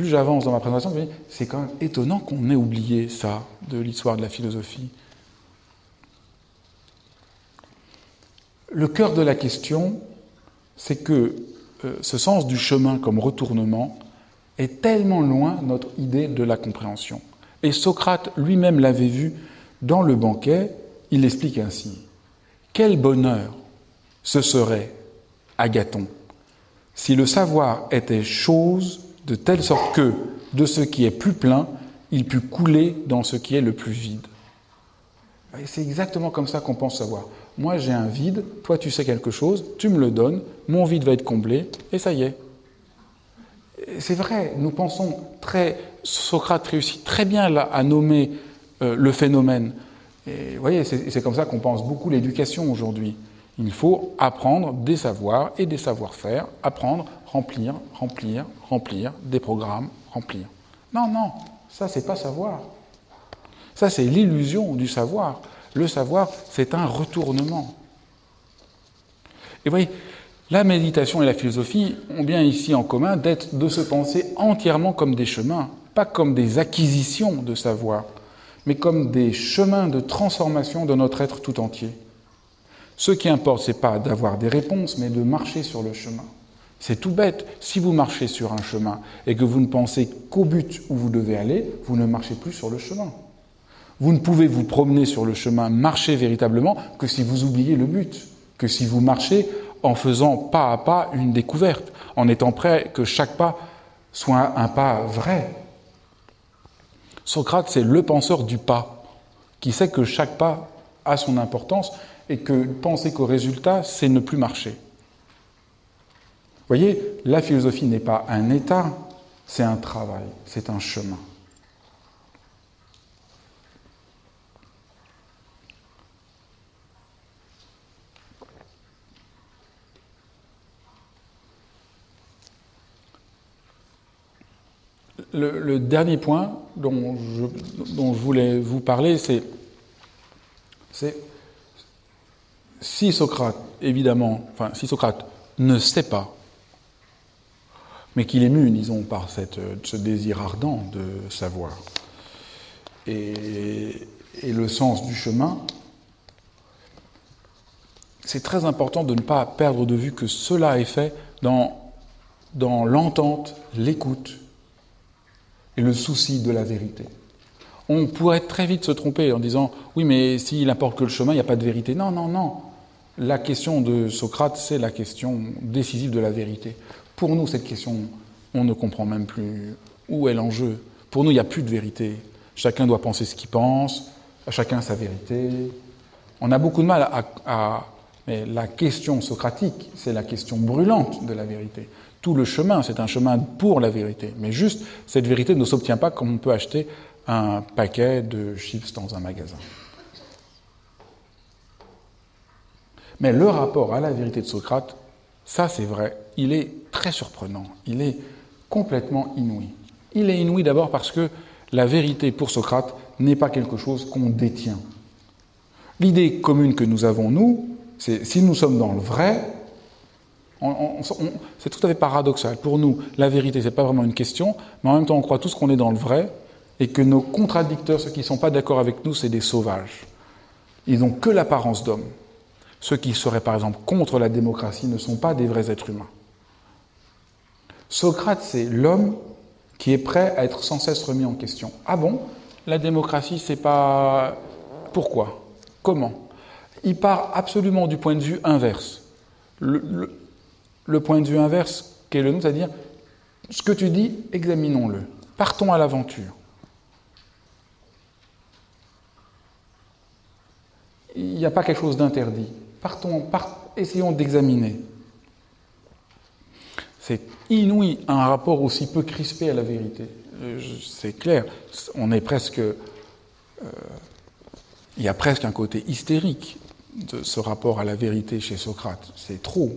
j'avance dans ma présentation, c'est quand même étonnant qu'on ait oublié ça de l'histoire de la philosophie. Le cœur de la question, c'est que euh, ce sens du chemin comme retournement est tellement loin notre idée de la compréhension. Et Socrate lui-même l'avait vu dans le banquet, il explique ainsi. Quel bonheur ce serait, Agathon, si le savoir était chose de telle sorte que, de ce qui est plus plein, il pût couler dans ce qui est le plus vide. C'est exactement comme ça qu'on pense savoir. Moi j'ai un vide, toi tu sais quelque chose, tu me le donnes, mon vide va être comblé, et ça y est. C'est vrai, nous pensons très. Socrate réussit très bien à nommer euh, le phénomène. Et vous voyez, c'est comme ça qu'on pense beaucoup l'éducation aujourd'hui. Il faut apprendre des savoirs et des savoir-faire, apprendre, remplir, remplir, remplir, des programmes, remplir. Non, non, ça c'est pas savoir. Ça c'est l'illusion du savoir. Le savoir, c'est un retournement. Et vous voyez, la méditation et la philosophie ont bien ici en commun d'être, de se penser entièrement comme des chemins, pas comme des acquisitions de savoir, mais comme des chemins de transformation de notre être tout entier. Ce qui importe, c'est pas d'avoir des réponses, mais de marcher sur le chemin. C'est tout bête. Si vous marchez sur un chemin et que vous ne pensez qu'au but où vous devez aller, vous ne marchez plus sur le chemin. Vous ne pouvez vous promener sur le chemin, marcher véritablement, que si vous oubliez le but, que si vous marchez en faisant pas à pas une découverte, en étant prêt que chaque pas soit un pas vrai. Socrate, c'est le penseur du pas, qui sait que chaque pas a son importance et que penser qu'au résultat, c'est ne plus marcher. Vous voyez, la philosophie n'est pas un état, c'est un travail, c'est un chemin. Le, dernier point dont je, voulais vous parler, c'est si Socrate, évidemment, enfin, si Socrate ne sait pas, mais qu'il est mu, disons, par cette, ce désir ardent de savoir, et, et le sens du chemin, c'est très important de ne pas perdre de vue que cela est fait dans, dans l'entente, l'écoute le souci de la vérité. On pourrait très vite se tromper en disant oui, mais s'il importe que le chemin, il n'y a pas de vérité. Non, non, non. La question de Socrate, c'est la question décisive de la vérité. Pour nous, cette question, on ne comprend même plus où est l'enjeu. Pour nous, il n'y a plus de vérité. Chacun doit penser ce qu'il pense, chacun sa vérité. On a beaucoup de mal à, à mais la question socratique, c'est la question brûlante de la vérité tout le chemin, c'est un chemin pour la vérité. Mais juste, cette vérité ne s'obtient pas comme on peut acheter un paquet de chips dans un magasin. Mais le rapport à la vérité de Socrate, ça c'est vrai, il est très surprenant, il est complètement inouï. Il est inouï d'abord parce que la vérité pour Socrate n'est pas quelque chose qu'on détient. L'idée commune que nous avons, nous, c'est si nous sommes dans le vrai, c'est tout à fait paradoxal. Pour nous, la vérité, ce n'est pas vraiment une question, mais en même temps, on croit tous qu'on est dans le vrai et que nos contradicteurs, ceux qui ne sont pas d'accord avec nous, c'est des sauvages. Ils n'ont que l'apparence d'hommes. Ceux qui seraient, par exemple, contre la démocratie ne sont pas des vrais êtres humains. Socrate, c'est l'homme qui est prêt à être sans cesse remis en question. Ah bon? La démocratie, c'est pas. Pourquoi? Comment? Il part absolument du point de vue inverse. le, point de vue inverse qu'est le nôtre, c'est-à-dire ce que tu dis, examinons-le. Partons à l'aventure. Il n'y a pas quelque chose d'interdit. Partons, essayons d'examiner. C'est inouï un rapport aussi peu crispé à la vérité. Euh, c'est clair, on est presque. Euh, il y a presque un côté hystérique de ce rapport à la vérité chez Socrate. C'est trop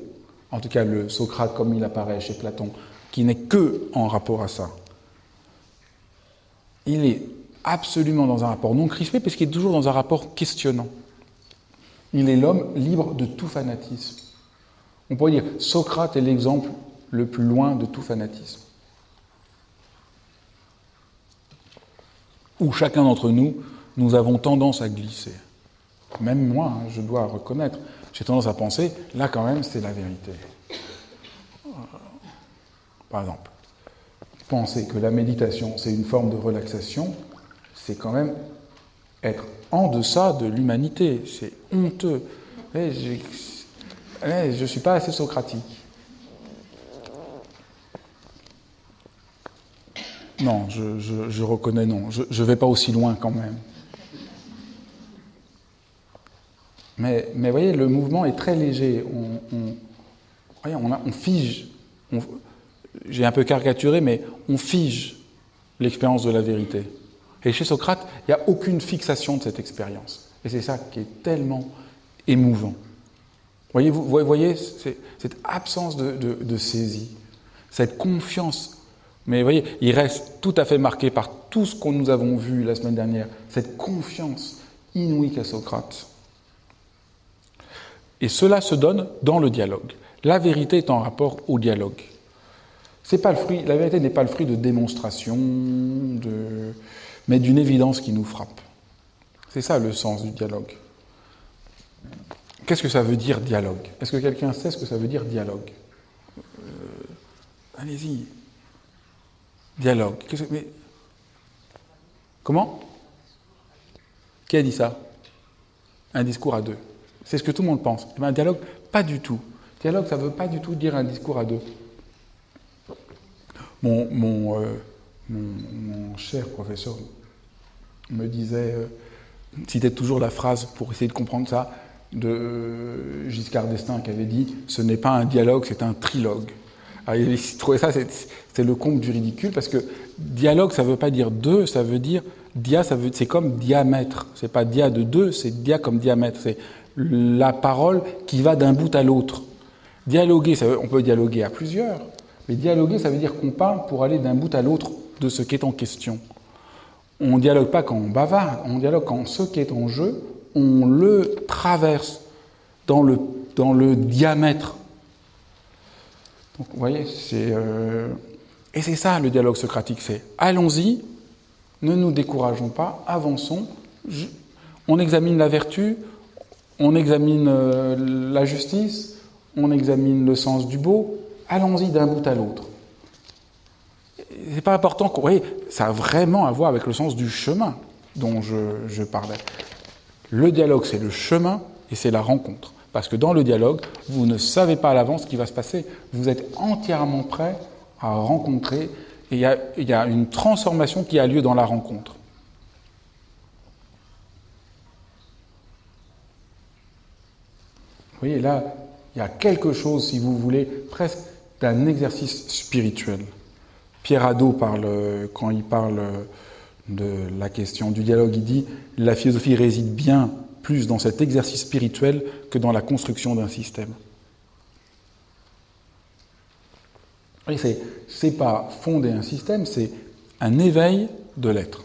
en tout cas le Socrate comme il apparaît chez Platon, qui n'est que en rapport à ça. Il est absolument dans un rapport non crispé, puisqu'il est toujours dans un rapport questionnant. Il est l'homme libre de tout fanatisme. On pourrait dire Socrate est l'exemple le plus loin de tout fanatisme. Où chacun d'entre nous, nous avons tendance à glisser. Même moi, hein, je dois reconnaître, j'ai tendance à penser, là quand même, c'est la vérité. Par exemple, penser que la méditation, c'est une forme de relaxation, c'est quand même être en deçà de l'humanité. C'est honteux. je ne suis pas assez socratique. Non, je, reconnais non. Je ne vais pas aussi loin quand même. Mais, mais voyez, le mouvement est très léger. On, on, fige. J'ai un peu caricaturé, mais on fige l'expérience de la vérité. Et chez Socrate, il n'y a aucune fixation de cette expérience. Et c'est ça qui est tellement émouvant. Voyez, vous voyez cette absence de, saisie, cette confiance. Mais vous voyez, il reste tout à fait marqué par tout ce que nous avons vu la semaine dernière, cette confiance inouïe qu'a Socrate. Et cela se donne dans le dialogue. La vérité est en rapport au dialogue. C'est pas le fruit, la vérité n'est pas le fruit de démonstration, de, mais d'une évidence qui nous frappe. C'est ça le sens du dialogue. Qu'est-ce que ça veut dire dialogue? Est-ce que quelqu'un sait ce que ça veut dire dialogue? Euh, Allez-y. Dialogue. mais... Comment? Qui a dit ça? Un discours à deux. C'est ce que tout le monde pense. Un dialogue, pas du tout. Dialogue, ça ne veut pas du tout dire un discours à deux. Mon, euh, cher professeur me disait, euh, citait toujours la phrase pour essayer de comprendre ça, de euh, Giscard d'Estaing qui avait dit Ce n'est pas un dialogue, c'est un trilogue. Alors, il trouvait ça, c'est le compte du ridicule, parce que dialogue, ça ne veut pas dire deux, ça veut dire dia, c'est comme diamètre. C'est pas dia de deux, c'est dia comme diamètre. C'est la parole qui va d'un bout à l'autre. Dialoguer, on peut dialoguer à plusieurs, mais dialoguer, ça veut dire qu'on parle pour aller d'un bout à l'autre de ce qui est en question. On ne dialogue pas quand on bavarde, on dialogue quand ce qui est en jeu, on le traverse dans le, dans le diamètre. Donc, vous voyez, c'est. Euh, et c'est ça le dialogue socratique c'est allons-y, ne nous décourageons pas, avançons, on examine la vertu, on examine euh, la justice, on examine le sens du beau, allons-y d'un bout à l'autre. C'est pas important vous voyez, ça a vraiment à voir avec le sens du chemin dont je, parlais. Le dialogue, c'est le chemin et c'est la rencontre. Parce que dans le dialogue, vous ne savez pas à l'avance ce qui va se passer. Vous êtes entièrement prêt à rencontrer et il y a une transformation qui a lieu dans la rencontre. Vous voyez, là, il y a quelque chose, si vous voulez, presque d'un exercice spirituel. Pierre Hadot parle, quand il parle de la question du dialogue, il dit la philosophie réside bien plus dans cet exercice spirituel que dans la construction d'un système. Ce n'est pas fonder un système, c'est un éveil de l'être.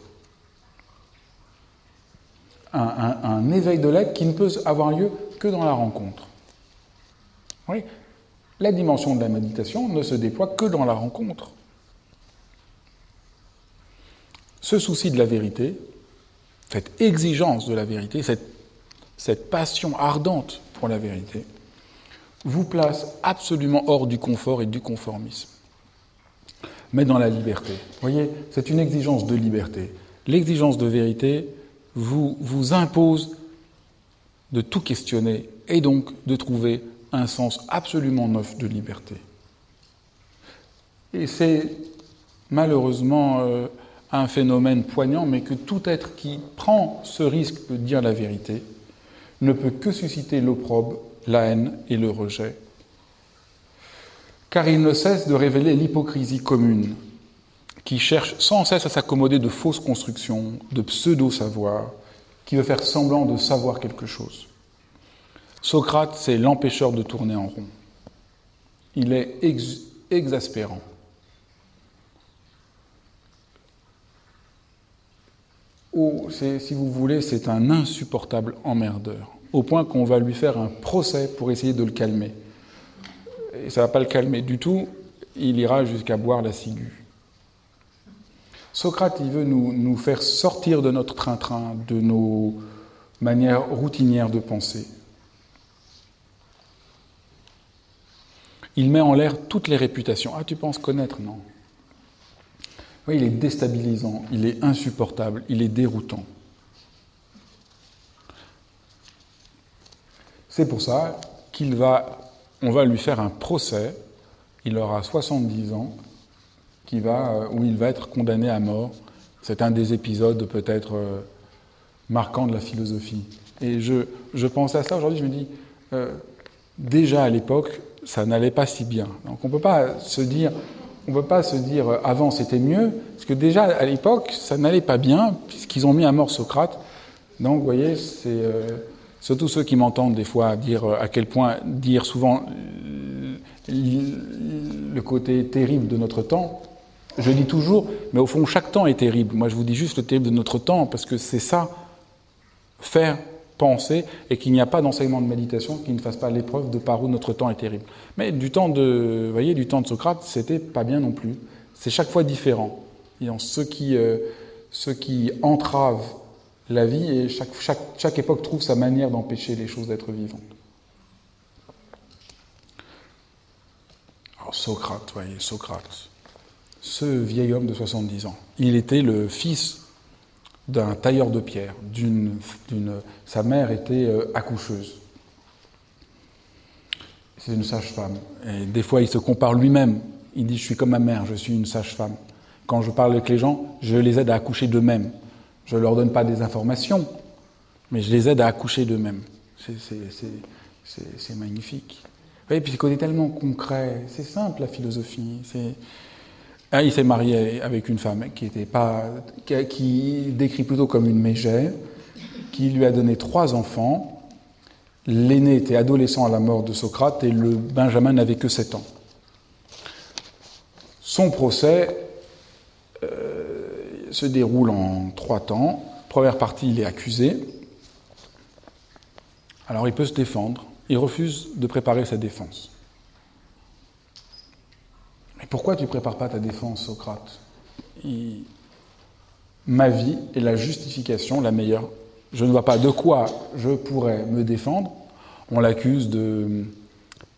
Un, éveil de l'être qui ne peut avoir lieu que dans la rencontre. La dimension de la méditation ne se déploie que dans la rencontre. Ce souci de la vérité, cette exigence de la vérité, cette, cette passion ardente pour la vérité, vous place absolument hors du confort et du conformisme, mais dans la liberté. Vous voyez, c'est une exigence de liberté. L'exigence de vérité vous, vous impose de tout questionner et donc de trouver un sens absolument neuf de liberté. Et c'est malheureusement euh, un phénomène poignant, mais que tout être qui prend ce risque de dire la vérité ne peut que susciter l'opprobre, la haine et le rejet. Car il ne cesse de révéler l'hypocrisie commune, qui cherche sans cesse à s'accommoder de fausses constructions, de pseudo-savoir, qui veut faire semblant de savoir quelque chose. Socrate, c'est l'empêcheur de tourner en rond. Il est exaspérant. Ou, si vous voulez, c'est un insupportable emmerdeur, au point qu'on va lui faire un procès pour essayer de le calmer. Et ça ne va pas le calmer du tout, il ira jusqu'à boire la ciguë. Socrate, il veut nous faire sortir de notre train-train, de nos manières routinières de penser. Il met en l'air toutes les réputations. Ah, tu penses connaître Non. Oui, il est déstabilisant, il est insupportable, il est déroutant. C'est pour ça qu'il va, on va lui faire un procès. Il aura 70 ans, euh, où il va être condamné à mort. C'est un des épisodes peut-être euh, marquants de la philosophie. Et je, je pensais à ça aujourd'hui, je me dis, euh, déjà à l'époque, ça n'allait pas si bien. Donc on ne peut pas se dire, on peut pas se dire euh, avant c'était mieux, parce que déjà à l'époque, ça n'allait pas bien, puisqu'ils ont mis à mort Socrate. Donc vous voyez, c'est euh, surtout ceux qui m'entendent des fois dire à quel point, dire souvent le côté terrible de notre temps. Je dis toujours, mais au fond, chaque temps est terrible. Moi, je vous dis juste le terrible de notre temps, parce que c'est ça, faire penser et qu'il n'y a pas d'enseignement de méditation qui ne fasse pas l'épreuve de par où notre temps est terrible. Mais du temps de, voyez, du temps de Socrate, c'était pas bien non plus. C'est chaque fois différent. Et ce qui, euh, qui entrave la vie et chaque, chaque, chaque époque trouve sa manière d'empêcher les choses d'être vivantes. Alors Socrate, voyez, Socrate, ce vieil homme de 70 ans, il était le fils d'un tailleur de pierre. D'une, sa mère était euh, accoucheuse. C'est une sage-femme. Et des fois, il se compare lui-même. Il dit Je suis comme ma mère, je suis une sage-femme. Quand je parle avec les gens, je les aide à accoucher d'eux-mêmes. Je ne leur donne pas des informations, mais je les aide à accoucher d'eux-mêmes. C'est, magnifique. Et puis, c'est côté tellement concret. C'est simple, la philosophie. C'est ah, il s'est marié avec une femme qui était pas, qui décrit plutôt comme une mégère, qui lui a donné trois enfants. L'aîné était adolescent à la mort de Socrate et le Benjamin n'avait que sept ans. Son procès euh, se déroule en trois temps. Première partie, il est accusé. Alors il peut se défendre. Il refuse de préparer sa défense. Mais pourquoi tu ne prépares pas ta défense, Socrate? Ma vie est la justification la meilleure. Je ne vois pas de quoi je pourrais me défendre. On l'accuse de,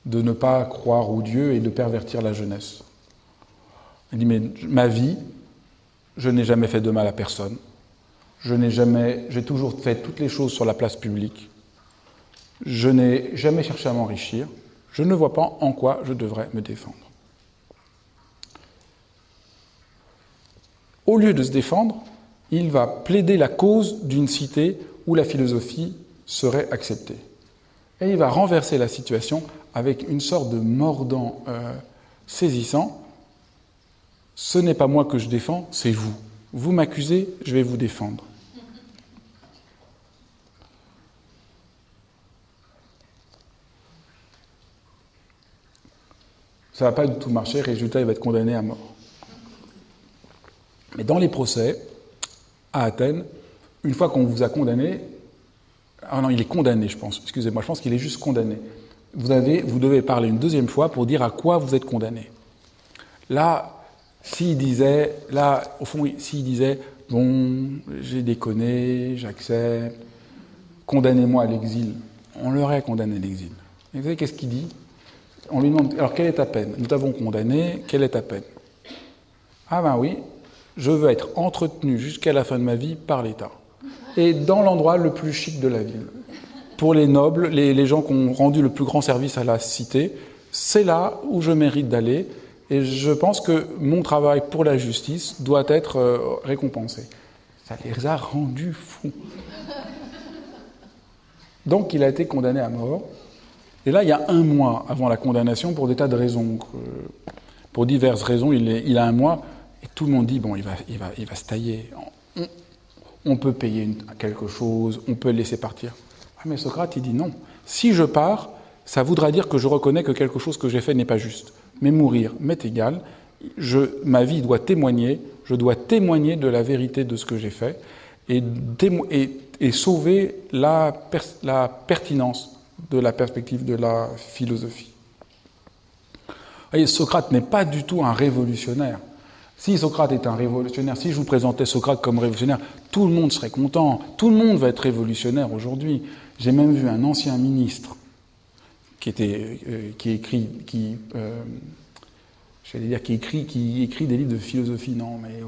de ne pas croire au Dieu et de pervertir la jeunesse. Il dit, mais ma vie, je n'ai jamais fait de mal à personne. Je n'ai jamais, j'ai toujours fait toutes les choses sur la place publique. Je n'ai jamais cherché à m'enrichir. Je ne vois pas en quoi je devrais me défendre. Au lieu de se défendre, il va plaider la cause d'une cité où la philosophie serait acceptée. Et il va renverser la situation avec une sorte de mordant euh, saisissant. Ce n'est pas moi que je défends, c'est vous. Vous m'accusez, je vais vous défendre. Ça ne va pas du tout marcher, résultat, il va être condamné à mort. Mais dans les procès, à Athènes, une fois qu'on vous a condamné, ah non, il est condamné, je pense, excusez-moi, je pense qu'il est juste condamné. Vous, avez, vous devez parler une deuxième fois pour dire à quoi vous êtes condamné. Là, s'il disait, là, au fond, s'il disait, bon, j'ai déconné, j'accepte, condamnez-moi à l'exil, on l'aurait condamné à l'exil. Vous savez qu'est-ce qu'il dit? On lui demande, alors quelle est ta peine? Nous t'avons condamné, quelle est ta peine? Ah ben oui, je veux être entretenu jusqu'à la fin de ma vie par l'État. Et dans l'endroit le plus chic de la ville. Pour les nobles, les, gens qui ont rendu le plus grand service à la cité, c'est là où je mérite d'aller. Et je pense que mon travail pour la justice doit être euh, récompensé. Ça les a rendus fous. Donc il a été condamné à mort. Et là, il y a un mois avant la condamnation, pour des tas de raisons. Pour diverses raisons, il, il a un mois. Tout le monde dit, bon, il va, se tailler. On, peut payer quelque chose, on peut le laisser partir. Ah, mais Socrate, il dit non. Si je pars, ça voudra dire que je reconnais que quelque chose que j'ai fait n'est pas juste. Mais mourir m'est égal. Ma vie doit témoigner, je dois témoigner de la vérité de ce que j'ai fait et, sauver la, la pertinence de la perspective de la philosophie. Voyez, Socrate n'est pas du tout un révolutionnaire. Si Socrate est un révolutionnaire, si je vous présentais Socrate comme révolutionnaire, tout le monde serait content. Tout le monde va être révolutionnaire aujourd'hui. J'ai même vu un ancien ministre qui euh, écrit, euh, dire qui écrit, qui écrit des livres de philosophie, non, mais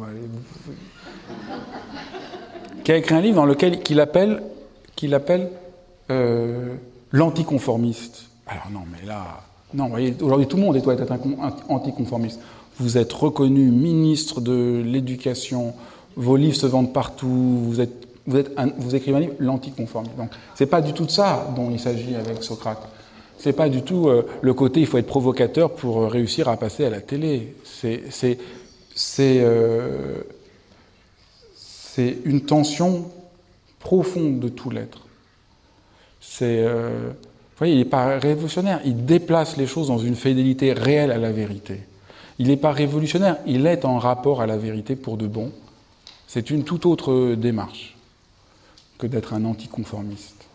qui a écrit un livre dans lequel qu'il appelle, euh, l'anticonformiste. Alors non, mais là, non, vous voyez, aujourd'hui tout le monde doit être anticonformiste. Vous êtes reconnu ministre de l'Éducation, vos livres se vendent partout, vous, êtes, vous, êtes vous écrivez un livre, l'anticonformisme. Donc, c'est pas du tout de ça dont il s'agit avec Socrate. C'est pas du tout euh, le côté il faut être provocateur pour réussir à passer à la télé. C'est c'est euh, une tension profonde de tout l'être. C'est euh, vous voyez, il n'est pas révolutionnaire, il déplace les choses dans une fidélité réelle à la vérité. Il n'est pas révolutionnaire, il est en rapport à la vérité pour de bon. C'est une toute autre démarche que d'être un anticonformiste.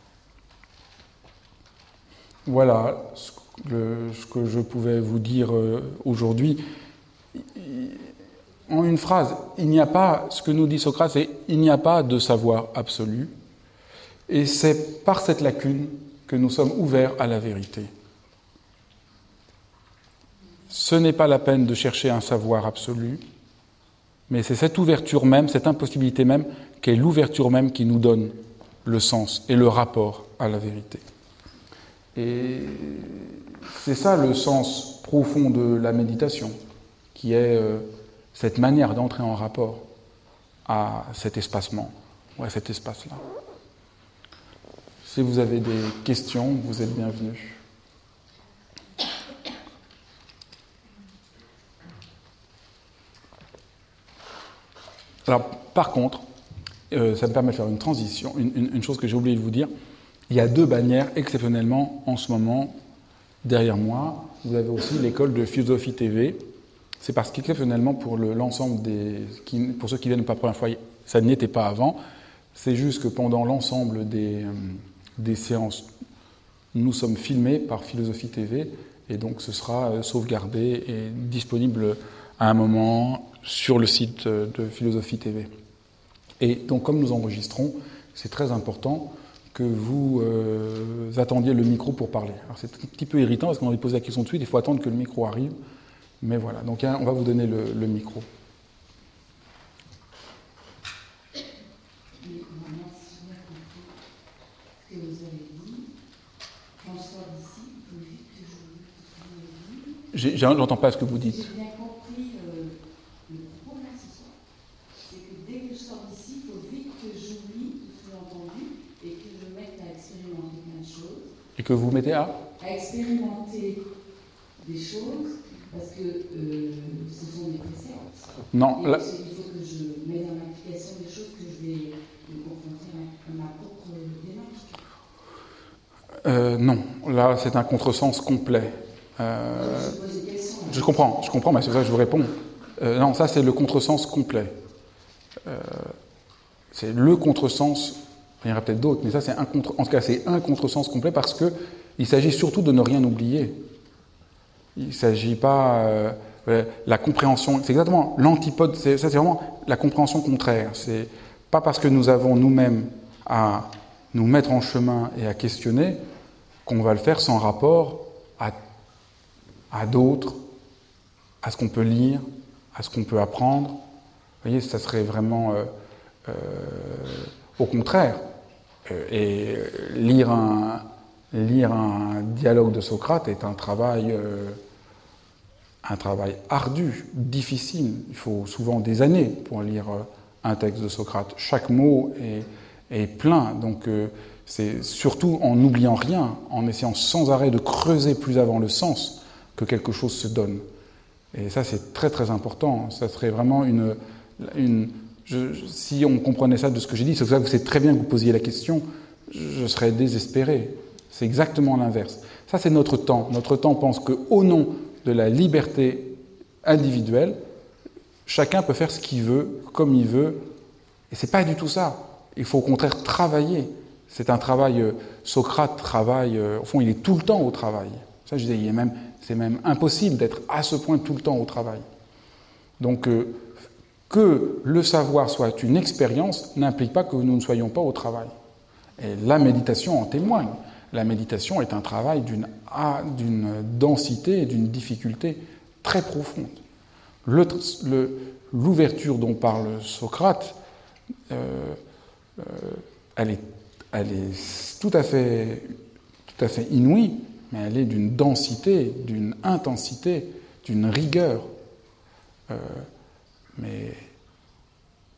Voilà ce que je pouvais vous dire euh, aujourd'hui. En une phrase, il n'y a pas, ce que nous dit Socrate, c'est il n'y a pas de savoir absolu. Et c'est par cette lacune que nous sommes ouverts à la vérité. Ce n'est pas la peine de chercher un savoir absolu, mais c'est cette ouverture même, cette impossibilité même, qui est l'ouverture même qui nous donne le sens et le rapport à la vérité. Et c'est ça le sens profond de la méditation, qui est euh, cette manière d'entrer en rapport à cet espacement, à cet espace-là. Si vous avez des questions, vous êtes bienvenus. Alors, par contre, euh, ça me permet de faire une transition, une, chose que j'ai oublié de vous dire. Il y a deux bannières exceptionnellement en ce moment derrière moi. Vous avez aussi l'école de philosophie TV. C'est parce qu'exceptionnellement pour l'ensemble des, pour ceux qui viennent pas la première fois, ça n'était pas avant. C'est juste que pendant l'ensemble des, euh, séances, nous sommes filmés par Philosophie TV et donc ce sera euh, sauvegardé et disponible à un moment sur le site euh, de Philosophie TV. Et donc comme nous enregistrons, c'est très important que vous euh, attendiez le micro pour parler. Alors c'est un petit peu irritant parce qu'on a envie de poser la question de suite, il faut attendre que le micro arrive. Mais voilà, donc hein, on va vous donner le, le micro. J'entends pas ce que vous dites. J'ai bien compris euh, le propos là ce soir. C'est que dès que je sors d'ici, il faut vite que j'oublie tout ce que j'ai entendu et que je mette à expérimenter plein de choses. Et que vous mettez à À expérimenter des choses parce que euh, ce sont des préceptes. Non, là... Il faut que je mette en application des choses que je vais me confronter à ma propre démarche. Euh, non, là c'est un contresens complet. Euh, je comprends, je comprends, mais c'est ça que je vous réponds. Euh, non, ça c'est le contresens complet. Euh, c'est le contresens. Il y en aura peut-être d'autres, mais ça c'est un contre. En cas, c'est un contresens complet parce que il s'agit surtout de ne rien oublier. Il ne s'agit pas la compréhension. C'est exactement l'antipode. Ça c'est vraiment la compréhension contraire. C'est pas parce que nous avons nous-mêmes à nous mettre en chemin et à questionner qu'on va le faire sans rapport à à d'autres, à ce qu'on peut lire, à ce qu'on peut apprendre. Vous voyez, ça serait vraiment euh, euh, au contraire. Euh, et lire un, lire un dialogue de Socrate est un travail, un travail ardu, difficile. Il faut souvent des années pour lire un texte de Socrate. Chaque mot est, plein. Donc c'est surtout en n'oubliant rien, en essayant sans arrêt de creuser plus avant le sens que quelque chose se donne. Et ça, c'est très très important. Ça serait vraiment une si on comprenait ça de ce que j'ai dit, c'est ça que c'est très bien que vous posiez la question, je serais désespéré. C'est exactement l'inverse. Ça, c'est notre temps. Notre temps pense qu'au nom de la liberté individuelle, chacun peut faire ce qu'il veut, comme il veut. Et c'est pas du tout ça. Il faut au contraire travailler. C'est un travail. Euh, Socrate travaille. Euh, au fond, il est tout le temps au travail. Ça, je disais, c'est même impossible d'être à ce point tout le temps au travail. Donc euh, que le savoir soit une expérience n'implique pas que nous ne soyons pas au travail. Et la méditation en témoigne. La méditation est un travail d'une densité et d'une difficulté très profonde. L'ouverture dont parle Socrate, euh, euh, elle, est, elle, est, tout à fait, tout à fait inouïe, mais elle est d'une densité, d'une intensité, d'une rigueur. Euh, mais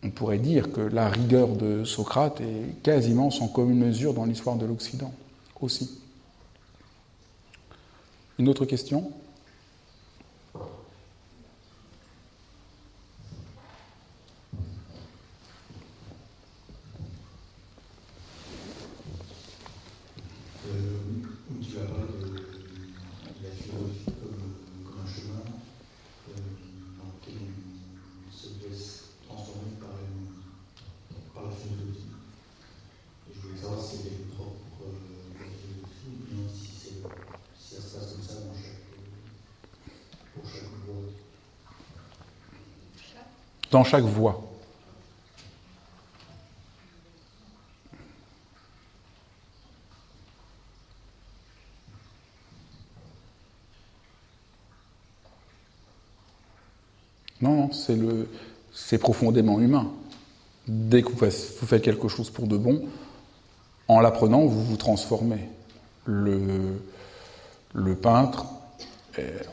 on pourrait dire que la rigueur de Socrate est quasiment sans commune mesure dans l'histoire de l'Occident aussi. Une autre question? Dans chaque voie. Non, c'est le, c'est profondément humain. Dès que vous faites quelque chose pour de bon, en l'apprenant, vous vous transformez. Le, le peintre,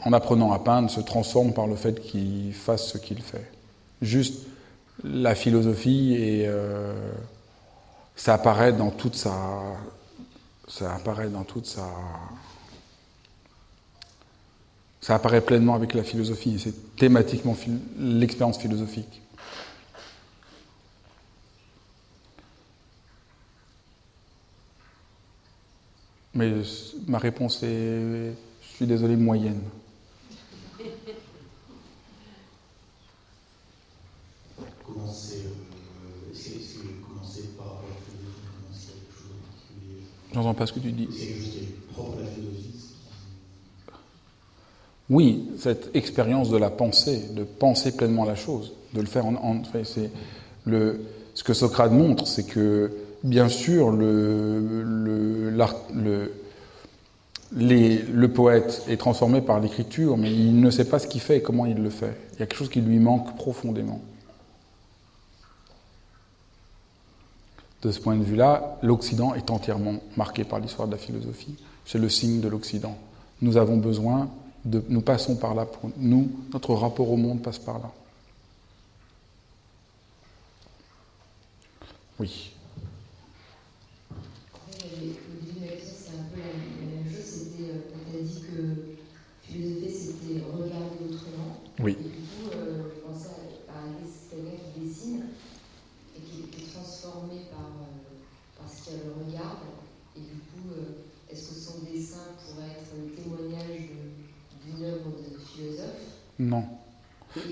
en apprenant à peindre, se transforme par le fait qu'il fasse ce qu'il fait juste la philosophie et euh, ça apparaît dans toute sa ça apparaît dans toute sa ça apparaît pleinement avec la philosophie c'est thématiquement l'expérience philosophique. Mais ma réponse est je suis désolé moyenne commencer, euh, est-ce que commencer par rapport à la philosophie, commencer quelque chose en particulier J'entends pas ce que tu dis. C'est quelque chose qui est propre à la philosophie oui, cette expérience de la pensée, de penser pleinement la chose, de le faire en. en c'est le, ce que Socrate montre, c'est que, bien sûr, le, le, le, les, le poète est transformé par l'écriture, mais il ne sait pas ce qu'il fait et comment il le fait. Il y a quelque chose qui lui manque profondément. De ce point de vue-là, l'Occident est entièrement marqué par l'histoire de la philosophie. C'est le signe de l'Occident. Nous avons besoin de. Nous passons par là. Pour nous, notre rapport au monde passe par là. Oui. Oui.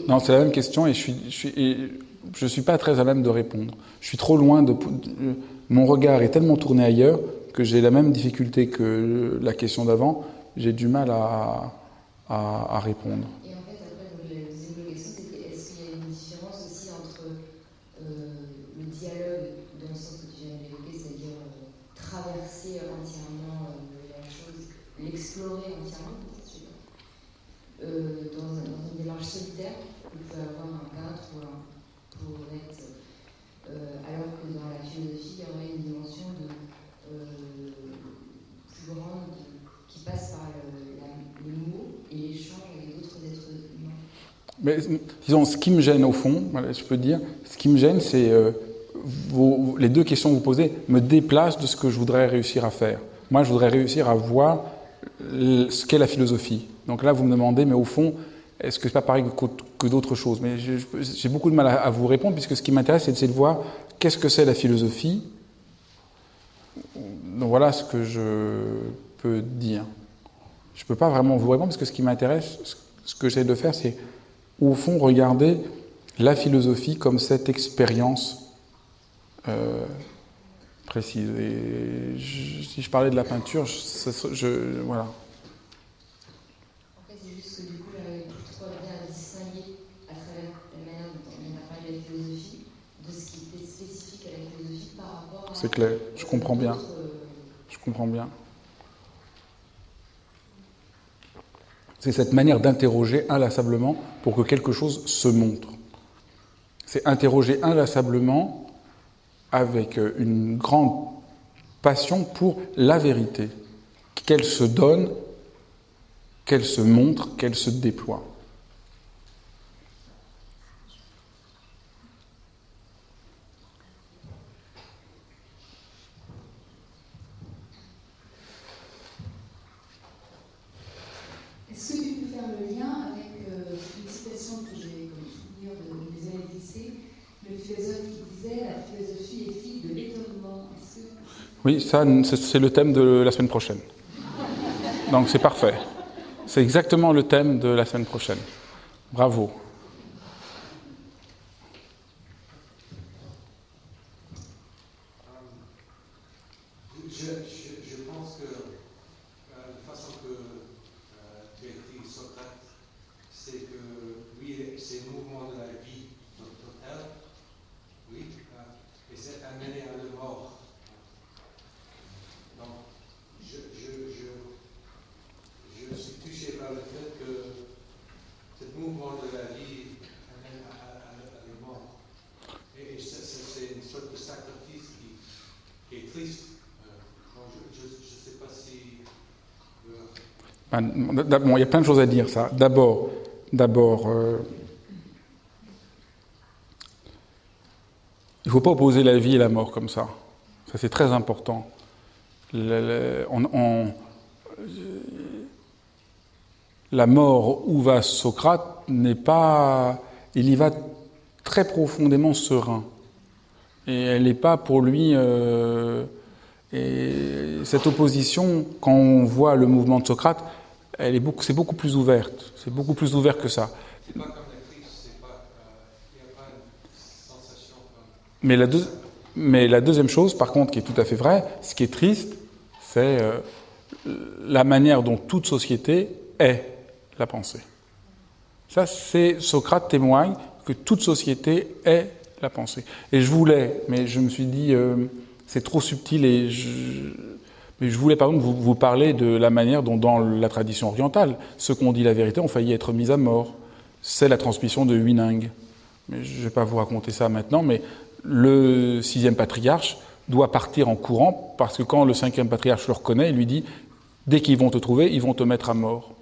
Non, c'est la même question et je suis, je suis, pas très à même de répondre. Je suis trop loin de. Mon regard est tellement tourné ailleurs que j'ai la même difficulté que la question d'avant. J'ai du mal à, à, à répondre. Mais disons, ce qui me gêne au fond, je peux dire, ce qui me gêne, c'est euh, les deux questions que vous posez me déplacent de ce que je voudrais réussir à faire. Moi, je voudrais réussir à voir ce qu'est la philosophie. Donc là, vous me demandez, mais au fond, est-ce que c'est pas pareil que, d'autres choses? Mais j'ai beaucoup de mal à, vous répondre, puisque ce qui m'intéresse, c'est de voir qu'est-ce que c'est la philosophie. Donc voilà ce que je peux dire. Je ne peux pas vraiment vous répondre, parce que ce qui m'intéresse, ce que j'essaie de faire, c'est au fond, regardez la philosophie comme cette expérience euh, précise. Et si je parlais de la peinture, je, je voilà. En fait, c'est clair, je comprends bien. Je comprends bien. C'est cette manière d'interroger inlassablement pour que quelque chose se montre. C'est interroger inlassablement avec une grande passion pour la vérité, qu'elle se donne, qu'elle se montre, qu'elle se déploie. Oui, ça, c'est le thème de la semaine prochaine. Donc c'est parfait. C'est exactement le thème de la semaine prochaine. Bravo. Bon, il y a plein de choses à dire, ça. D'abord, d'abord, euh, il ne faut pas opposer la vie et la mort comme ça. Ça, c'est très important. la mort où va Socrate n'est pas. Il y va très profondément serein. Et elle n'est pas pour lui. Euh, et cette opposition, quand on voit le mouvement de Socrate, elle est beaucoup, c'est beaucoup plus ouverte. C'est beaucoup plus ouvert que ça. Mais la, mais la deuxième chose, par contre, qui est tout à fait vraie, ce qui est triste, c'est euh, la manière dont toute société est la pensée. Ça, c'est Socrate témoigne que toute société est la pensée. Et je voulais, mais je me suis dit, euh, c'est trop subtil et je, mais je voulais par exemple vous, parler de la manière dont dans la tradition orientale, ceux qui ont dit la vérité ont failli être mis à mort. C'est la transmission de Huineng. Mais je ne vais pas vous raconter ça maintenant, mais le sixième patriarche doit partir en courant parce que quand le cinquième patriarche le reconnaît, il lui dit dès qu'ils vont te trouver, ils vont te mettre à mort.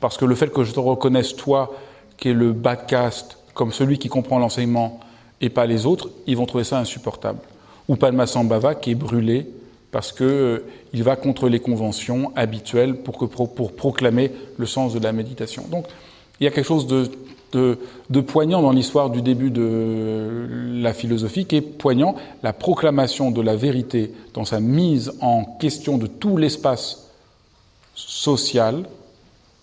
Parce que le fait que je te reconnaisse, toi, qui es le bas caste, comme celui qui comprend l'enseignement, et pas les autres, ils vont trouver ça insupportable. Ou Padmasambhava, qui est brûlé parce qu'il euh, va contre les conventions habituelles pour, proclamer le sens de la méditation. Donc il y a quelque chose de, de, poignant dans l'histoire du début de la philosophie qui est poignant, la proclamation de la vérité dans sa mise en question de tout l'espace social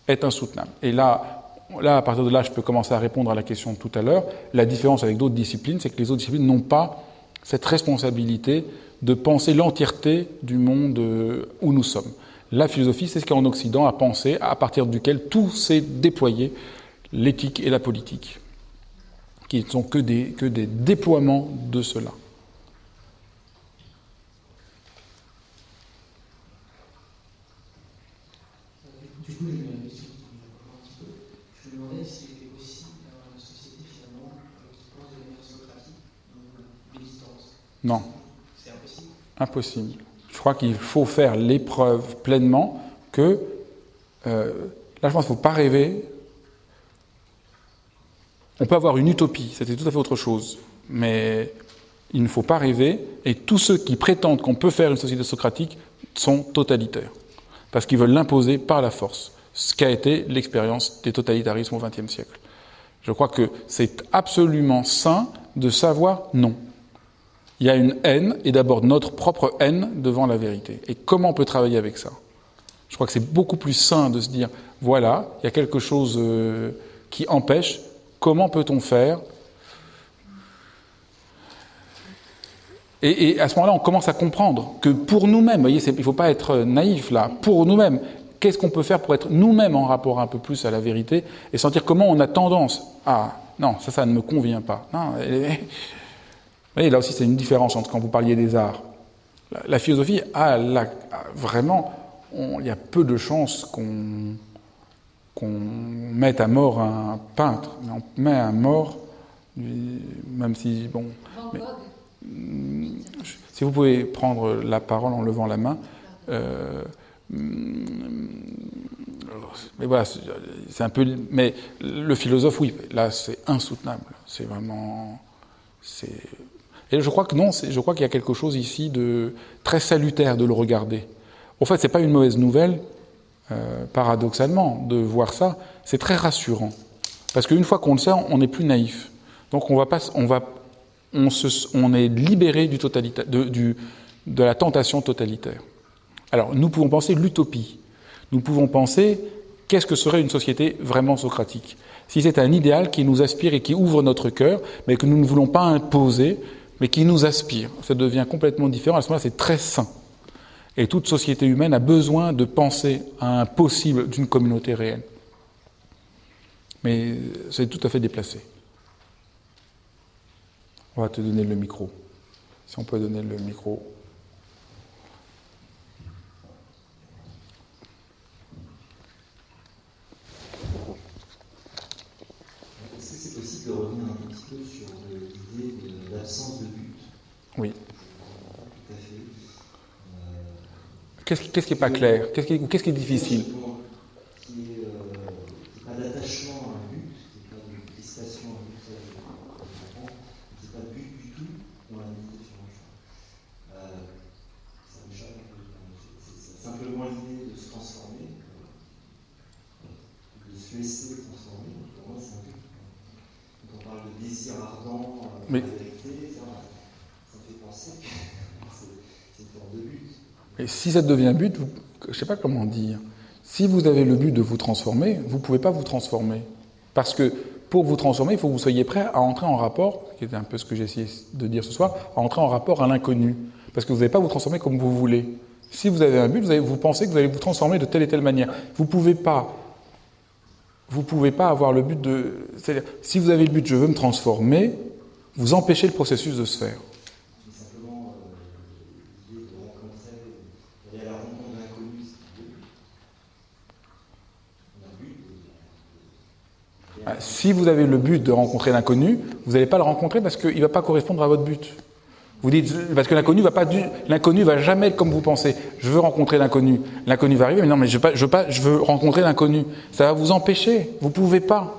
est insoutenable. Et là, là, à partir de là, je peux commencer à répondre à la question de tout à l'heure. La différence avec d'autres disciplines, c'est que les autres disciplines n'ont pas cette responsabilité de penser l'entièreté du monde euh, où nous sommes. La philosophie, c'est ce qu'en Occident a pensé, à partir duquel tout s'est déployé, l'éthique et la politique, qui ne sont que des, que des déploiements de cela. L'existence. Non. Impossible. Je crois qu'il faut faire l'épreuve pleinement que, là je pense qu'il ne faut pas rêver. On peut avoir une utopie, c'était tout à fait autre chose, mais il ne faut pas rêver, et tous ceux qui prétendent qu'on peut faire une société socratique sont totalitaires, parce qu'ils veulent l'imposer par la force, ce qu'a été l'expérience des totalitarismes au XXe siècle. Je crois que c'est absolument sain de savoir non. Il y a une haine, et d'abord notre propre haine devant la vérité. Et comment on peut travailler avec ça? Je crois que c'est beaucoup plus sain de se dire, voilà, il y a quelque chose euh, qui empêche, comment peut-on faire? Et, à ce moment-là, on commence à comprendre que pour nous-mêmes, voyez, il ne faut pas être naïf là, pour nous-mêmes, qu'est-ce qu'on peut faire pour être nous-mêmes en rapport un peu plus à la vérité et sentir comment on a tendance à non, ça, ça ne me convient pas. Voyez, là aussi, c'est une différence entre quand vous parliez des arts. La, philosophie a, vraiment, il y a peu de chances qu'on mette à mort un peintre, mais on met à mort, même si, bon. si vous pouvez prendre la parole en levant la main. Euh, mais voilà, c'est un peu. Mais le philosophe, oui, là, c'est insoutenable. C'est vraiment. Et je crois que non, je crois qu'il y a quelque chose ici de très salutaire de le regarder. En fait, c'est pas une mauvaise nouvelle, euh, paradoxalement, de voir ça. C'est très rassurant. Parce qu'une fois qu'on le sait, on n'est plus naïf. Donc on va pas, on va, on est libéré du totalita, de, du, de la tentation totalitaire. Alors, nous pouvons penser l'utopie. Nous pouvons penser qu'est-ce que serait une société vraiment socratique. Si c'est un idéal qui nous aspire et qui ouvre notre cœur, mais que nous ne voulons pas imposer, mais qui nous aspire, ça devient complètement différent. À ce moment-là, c'est très sain. Et toute société humaine a besoin de penser à un possible d'une communauté réelle. Mais c'est tout à fait déplacé. On va te donner le micro. Si on peut donner le micro. Est-ce que c'est possible de revenir un petit peu sur l'idée de l'absence de but Oui. Tout à fait. Qu'est-ce qui n'est pas clair? Qu'est-ce qui, est difficile Qui n'est pas d'attachement à un but, qui n'est pas de crispation à un but, ça, je comprends, qui n'est pas de but du tout dans la méditation. Euh, ça m'échappe un peu. C'est simplement l'idée de se transformer, de se laisser transformer. Pour moi, c'est un but. Quand on parle de désir ardent, euh, Mais- de vérité, ça, ça fait penser que c'est c'est une forme de but. Et si ça devient but, je ne sais pas comment dire. Si vous avez le but de vous transformer, vous ne pouvez pas vous transformer. Parce que pour vous transformer, il faut que vous soyez prêt à entrer en rapport, qui était un peu ce que j'ai essayé de dire ce soir, à entrer en rapport à l'inconnu. Parce que vous n'allez pas vous transformer comme vous voulez. Si vous avez un but, vous, vous pensez que vous allez vous transformer de telle et telle manière. Vous ne pouvez pas. Vous pouvez pas avoir le but de. C'est-à-dire, si vous avez le but, je veux me transformer, vous empêchez le processus de se faire. mais simplement euh, l'idée de rencontrer, d'aller à la rencontre d'inconnus, c'est le but. On a le but de- de- Ah, Si vous avez le but de rencontrer l'inconnu, vous n'allez pas le rencontrer parce qu'il ne va pas correspondre à votre but. Vous dites, parce que l'inconnu va pas, du- l'inconnu va jamais comme vous pensez. Je veux rencontrer l'inconnu. L'inconnu va arriver, mais non, mais je veux veux pas, je veux rencontrer l'inconnu. Ça va vous empêcher. Vous pouvez pas.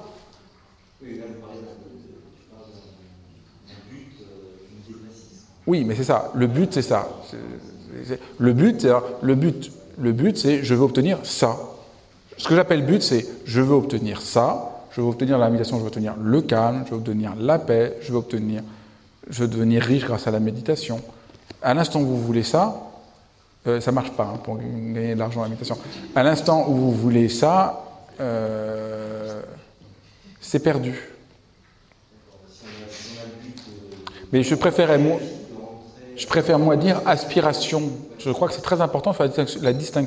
Oui, mais c'est ça. Le but, c'est ça. Le but, c'est- le but, le but, c'est je veux obtenir ça. Ce que j'appelle but, c'est je veux obtenir ça. Je veux obtenir la méditation, je veux obtenir le calme, je veux obtenir la paix, je veux obtenir, je veux devenir riche grâce à la méditation. À l'instant où vous voulez ça, euh, ça marche pas hein, pour gagner de l'argent à la méditation. À l'instant où vous voulez ça, euh, c'est perdu. Mais je moi. Je préfère moi dire aspiration. Je crois que c'est très important de faire la distinction